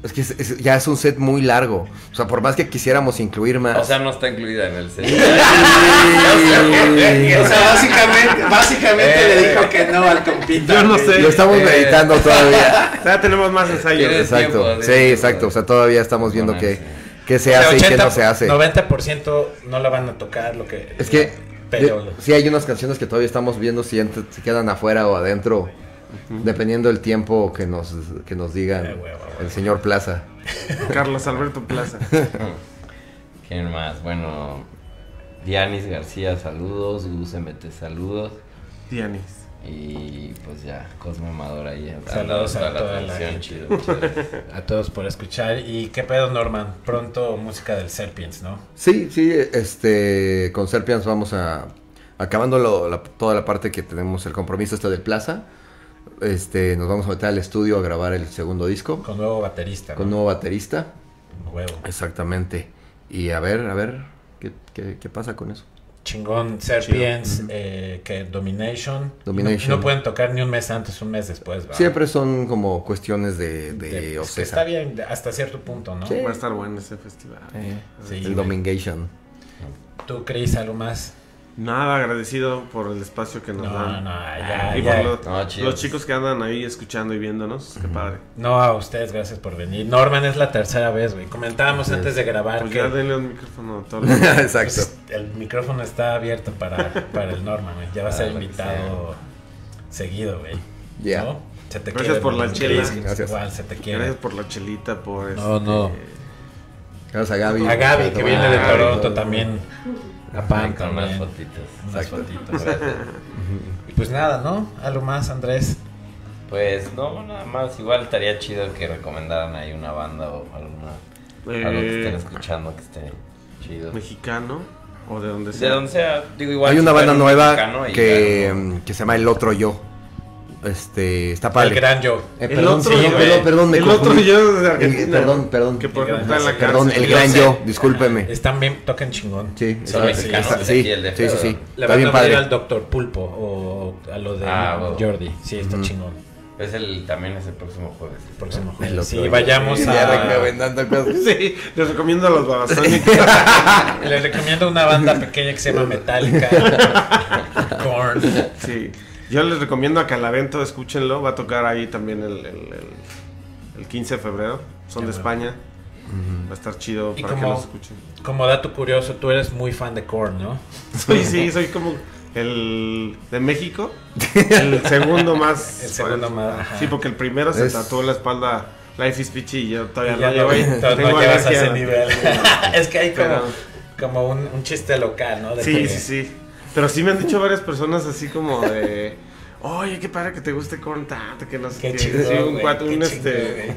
Es que es- es- ya es un set muy largo. O sea, por más que quisiéramos incluir más. O sea, no está incluida en el set. O sea, básicamente, básicamente le dijo que no al compita. Yo no sé. lo estamos Eh. meditando todavía. Ya tenemos más ensayos. Exacto. tiempo, Sí, tiempo. exacto. O sea, todavía estamos viendo qué, Ponerse. qué se hace y qué no se hace. 90% no la van a tocar, lo que. Es que Pero. yo- sí hay unas canciones que todavía estamos viendo si se quedan afuera o adentro. Dependiendo del tiempo que nos, que nos digan Eh, el señor Plaza. Carlos Alberto Plaza. ¿Quién más? Bueno, Dianis García, saludos. Gus MT, saludos. Dianis. Y pues ya, Cosme Amador ahí. Saludos a toda la atención, gente. chido, chido. A todos por escuchar. ¿Y qué pedo, Norman? Pronto música del Serpients, ¿no? Sí, sí, este, con Serpians vamos a, acabando lo- la- toda la parte que tenemos el compromiso este del Plaza, este, nos vamos a meter al estudio a grabar el segundo disco Con nuevo baterista. con nuevo baterista, Huevo. exactamente, y a ver, a ver, ¿qué, qué, qué pasa con eso? Chingón, Serpients, eh, que Domination. Domination. No, no pueden tocar ni un mes antes, un mes después, ¿va? Siempre son como cuestiones de, de, De- es que Ocesa. está bien hasta cierto punto, ¿no? Sí. Va a estar bueno ese festival. Eh, Sí, el güey. Domingation. ¿Tú crees algo más? Nada, agradecido por el espacio que nos No, dan. no, ya, y ya. por los, No, los chicos que andan ahí escuchando y viéndonos. Qué padre. No, a ustedes, gracias por venir. Norman es la tercera vez, güey. Comentábamos antes de grabar Pues que ya denle un micrófono a todos. Exacto. pues, el micrófono está abierto para, para el Norman, güey. Ya va a ser Ah, lo invitado seguido, güey. Ya. ¿No? Se te Gracias quiere, por la chela. Gracias. Igual, se te quiere. Gracias por la chelita, por No, este, no. Gracias a Gaby. A Gaby, que viene de Gaby, Toronto también. A Pan Con unas también. fotitos. Unas Exacto. fotitos. Y pues nada, ¿no? Algo más, Andrés. Pues no, nada más. Igual estaría chido que recomendaran ahí una banda o alguna. algo que estén eh, escuchando que esté chido. mexicano o de donde De sea. donde sea, digo igual. Hay una banda nueva que, mm, que se llama El Otro Yo. Este, está El padre. gran yo. Eh, El perdón, otro sí, perdón, perdón, me el otro yo de El- Argentina. perdón, perdón. Que por El ejemplo está en la Perdón, el gran yo, discúlpeme. Están bien, tocan chingón. Sí, Son está- mexicanos. está- de sí, aquí, el de sí, sí, Está bien padre. al Doctor Pulpo o a lo de Ah. Jordi. Sí, está chingón. Es el, también es el próximo jueves. Próximo El jueves. otro Sí, vayamos ya a. recomendando cosas. Sí, les recomiendo a los babasónicos. Les recomiendo una banda pequeña que se llama Metallica. Korn. Sí. Yo les recomiendo a Calavento, escúchenlo. Va a tocar ahí también el, el, el- el 15 de febrero. Son de España. Va a estar chido Y para que como- los escuchen. Como dato curioso, tú eres muy fan de Korn, ¿no? Soy, sí, soy como el de México. El segundo más. El segundo más, ajá. Sí, porque el primero se Es- tatuó la espalda Life is Peachy y yo todavía Y ya no no, llego ahí. no, Tengo no llegas a ese nivel. es que hay como, Pero- como un, un chiste local, ¿no? De Sí, que- sí, sí. Pero sí me han dicho varias personas así como de. Oye, qué padre que te guste Korn tanto, que no sé Qué Sí, un qué un este.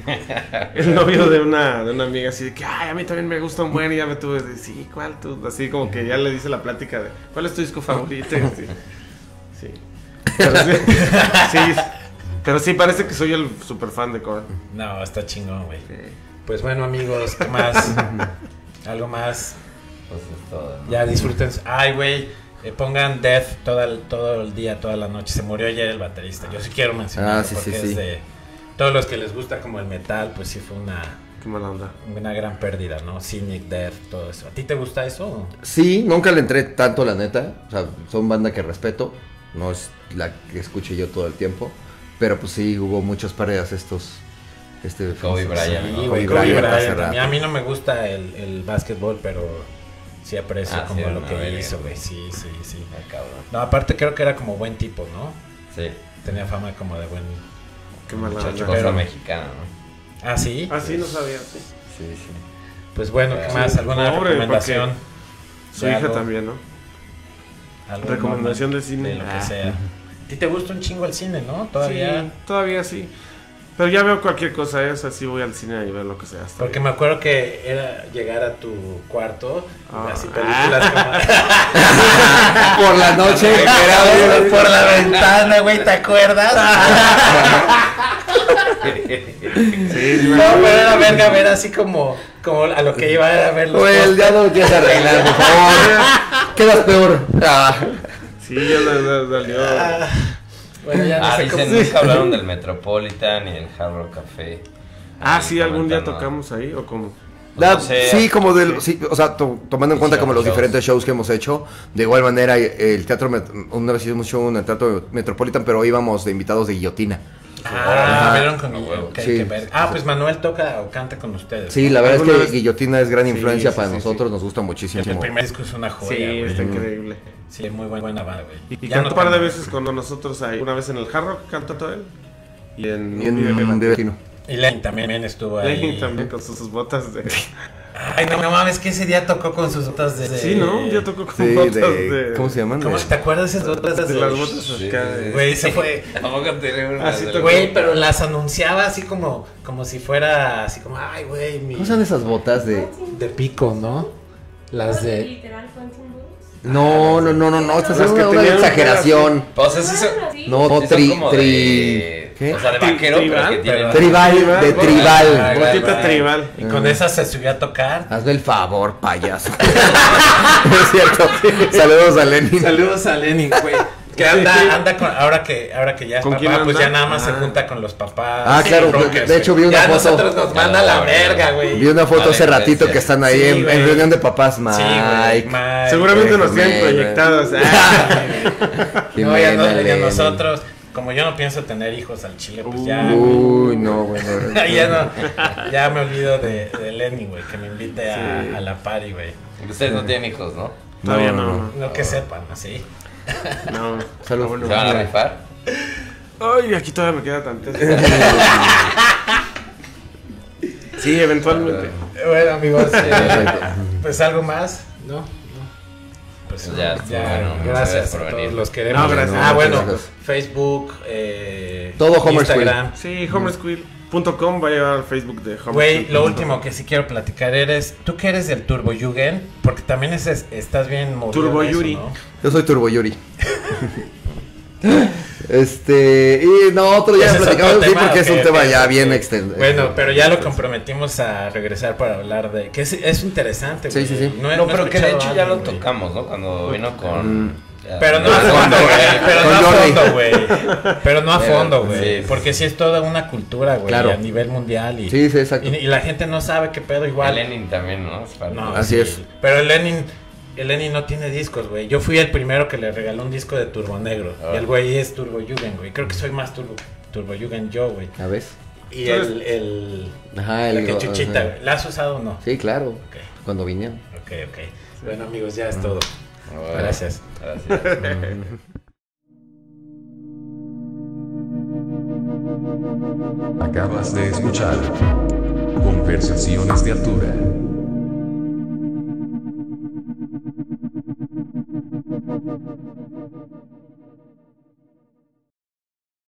El novio de una, de una amiga así de que, ay, a mí también me gusta un buen y ya me tuve de, sí, ¿cuál tú? Así como que ya le dice la plática de, ¿cuál es tu disco favorito? Así. Sí. Pero sí, sí, pero sí parece que soy el super fan de Korn. No, está chingón, güey. Pues bueno, amigos, ¿qué más? ¿Algo más? Pues es todo. ¿no? Ya disfruten. Ay, güey. Eh, pongan Death todo el, todo el día, toda la noche. Se murió ayer el baterista. Yo sí quiero mencionar. Ah, sí, porque sí, es sí. de todos los que les gusta como el metal, pues sí fue una, Qué mala onda. una gran pérdida, ¿no? Cynic, Death, todo eso. ¿A ti te gusta eso? Sí, nunca le entré tanto, la neta. O sea, son banda que respeto. No es la que escuche yo todo el tiempo. Pero pues sí, hubo muchas pérdidas estos. Este, Kobe Bryant, Sí, ¿no? Kobe Kobe Bryant Bryant. A mí, rato. a mí no me gusta el, el básquetbol, pero sí aprecio Ah, como sí, lo que verga, hizo, güey. Sí, sí, sí. Ah. No, aparte creo que era como buen tipo, ¿no? Sí. Tenía fama como de buen Qué mala muchacho. Cosa mexicana, ¿no? Ah, sí. Ah, sí, no sabía. sí. Sí, sí. Pues bueno, ¿qué más? ¿Alguna pobre, recomendación? Su hija algo- también, ¿no? Recomendación de cine. De lo que Ah. sea. ¿A ti te gusta un chingo el cine, no? Todavía. Sí, todavía sí. Pero ya veo cualquier cosa, ¿eh? O sea, sí voy al cine y veo lo que sea. Porque bien. me acuerdo que era llegar a tu cuarto y Ah. así películas Por la noche. como por la ventana, güey, ¿te acuerdas? Sí, No, acuerdo. pero era verga ver así como, como a lo que iba a ver los Güey, ya no lo quieres arreglar, por favor. Quedas peor. Ah. Sí, ya le le dolió. Bueno, ya no Ah, sé dicen, cómo- nunca hablaron del Metropolitan y el Hard Rock Café. Ah, sí, algún día tocamos ahí o como. Da- No sé, sí, como del, sí, o sea, to- tomando en cuenta como los Shows. diferentes shows que hemos hecho, de igual manera eh, el teatro, una vez hicimos un show en el teatro Metropolitan, pero íbamos de invitados de guillotina. Ah, con Sí. Ah, pues Manuel toca o canta con ustedes. Sí, la verdad es ¿Alguna que vez? guillotina es gran influencia sí, para sí, nosotros, nos gusta muchísimo. El primer disco es una joya, Sí, está increíble. Sí, muy buena banda, güey. Y, y Ya cantó no un par de veces con nosotros ahí. Una vez en el Hard Rock cantó todo él. Y en. Y en de- video latino. Y Lane también estuvo ahí. Lane también con sus, sus botas de. Ay, no, no mames, que ese día tocó con sus botas de... Sí, ¿no? Ya tocó con Sí, botas de, de. ¿Cómo se llaman? ¿Cómo De- te acuerdas de esas botas De de las botas Sí, acá. de- Güey, se fue... Tampoco tiene una. Sí, de- tocó. Güey, pero las anunciaba así como, como si fuera así como, ay, güey, mi... ¿Cómo son esas botas de...? De pico, ¿no? Las de... Literal, Boots. No, no, no, no, no, esta es que una, exageración. O sea, sí Sí. No, tri, tri, ¿qué? O sea, de vaquero, pero tribal, que tienen. Tribal, Tribal, de tribal. Ah, Botita tribal. Y con esas se subió a tocar. Hazme el favor, payaso. es cierto. Saludos a Lenin. Saludos a Lenin, güey. Que anda, anda con, ahora que, ahora que ya es ¿Con quién papá, pues ya nada más se Ah. junta con los papás. Ah, claro, rockers, de hecho vi una ya foto. nosotros nos manda la verga, güey. Vi una foto Vale, hace ratito gracias. que están ahí Sí, en, reunión de papás, Mike. Sí, güey. Mike, Seguramente nos tienen proyectados. Ah, No, ya, no- ya nosotros, como yo no pienso tener hijos al chile, pues ya. Uy, no, bueno. ya no, ya me olvido de, de Lenny, güey, que me invite a, a la party, güey. Ustedes no tienen hijos, ¿no? Todavía No, no. No que sepan, así. No. Ah, bueno. ¿Se van a rifar? Ay, aquí todavía me queda tanto. Sí, eventualmente. Bueno, amigos, eh, pues algo más, ¿no? No. Pues ya, ya, bueno, gracias por todos venir. los queremos. No, gracias. Ah, No, bueno, gracias. Facebook, eh, Todo Homer Instagram. Sí, homerschool.com va a llevar al Facebook de. Güey, lo último que sí quiero platicar eres, tú que eres del Turbo Jugend, porque también es, es- estás bien movido Turbo eso, Yuri. ¿no? Yo soy Turbo Yuri. Este, y no, otro ya platicamos, otro sí, tema, porque es un tema ya bien extenso. Bueno, pero ya lo comprometimos a regresar para hablar de que es, es interesante, Sí, güey. sí, sí. he- No, pero he que de hecho ya algo, lo tocamos, ¿no? Cuando vino con... ya- Pero no a fondo, güey. Pero no a fondo, güey. Pero no a fondo, güey. Porque sí es toda una cultura, güey. Claro. A nivel mundial. Y, Sí, sí, exacto. y, y la gente no sabe qué pedo igual. A Lenin también, ¿no? No, Así sí. es. Pero el Lenin, el Lenin no tiene discos, güey. Yo fui el primero que le regaló un disco de Turbo Negro. Ah. Y el güey es Turbo Jugend, güey. Creo que soy más Turbo, Turbo Jugend yo, güey. ¿A ves? Y el, el, Ajá, el el que chuchita. ¿La has usado o no? Sí, claro. Cuando vinieron. ok, ok. Bueno, amigos, ya es todo. Bueno, Gracias. Gracias. Acabas de escuchar Conversaciones de Altura.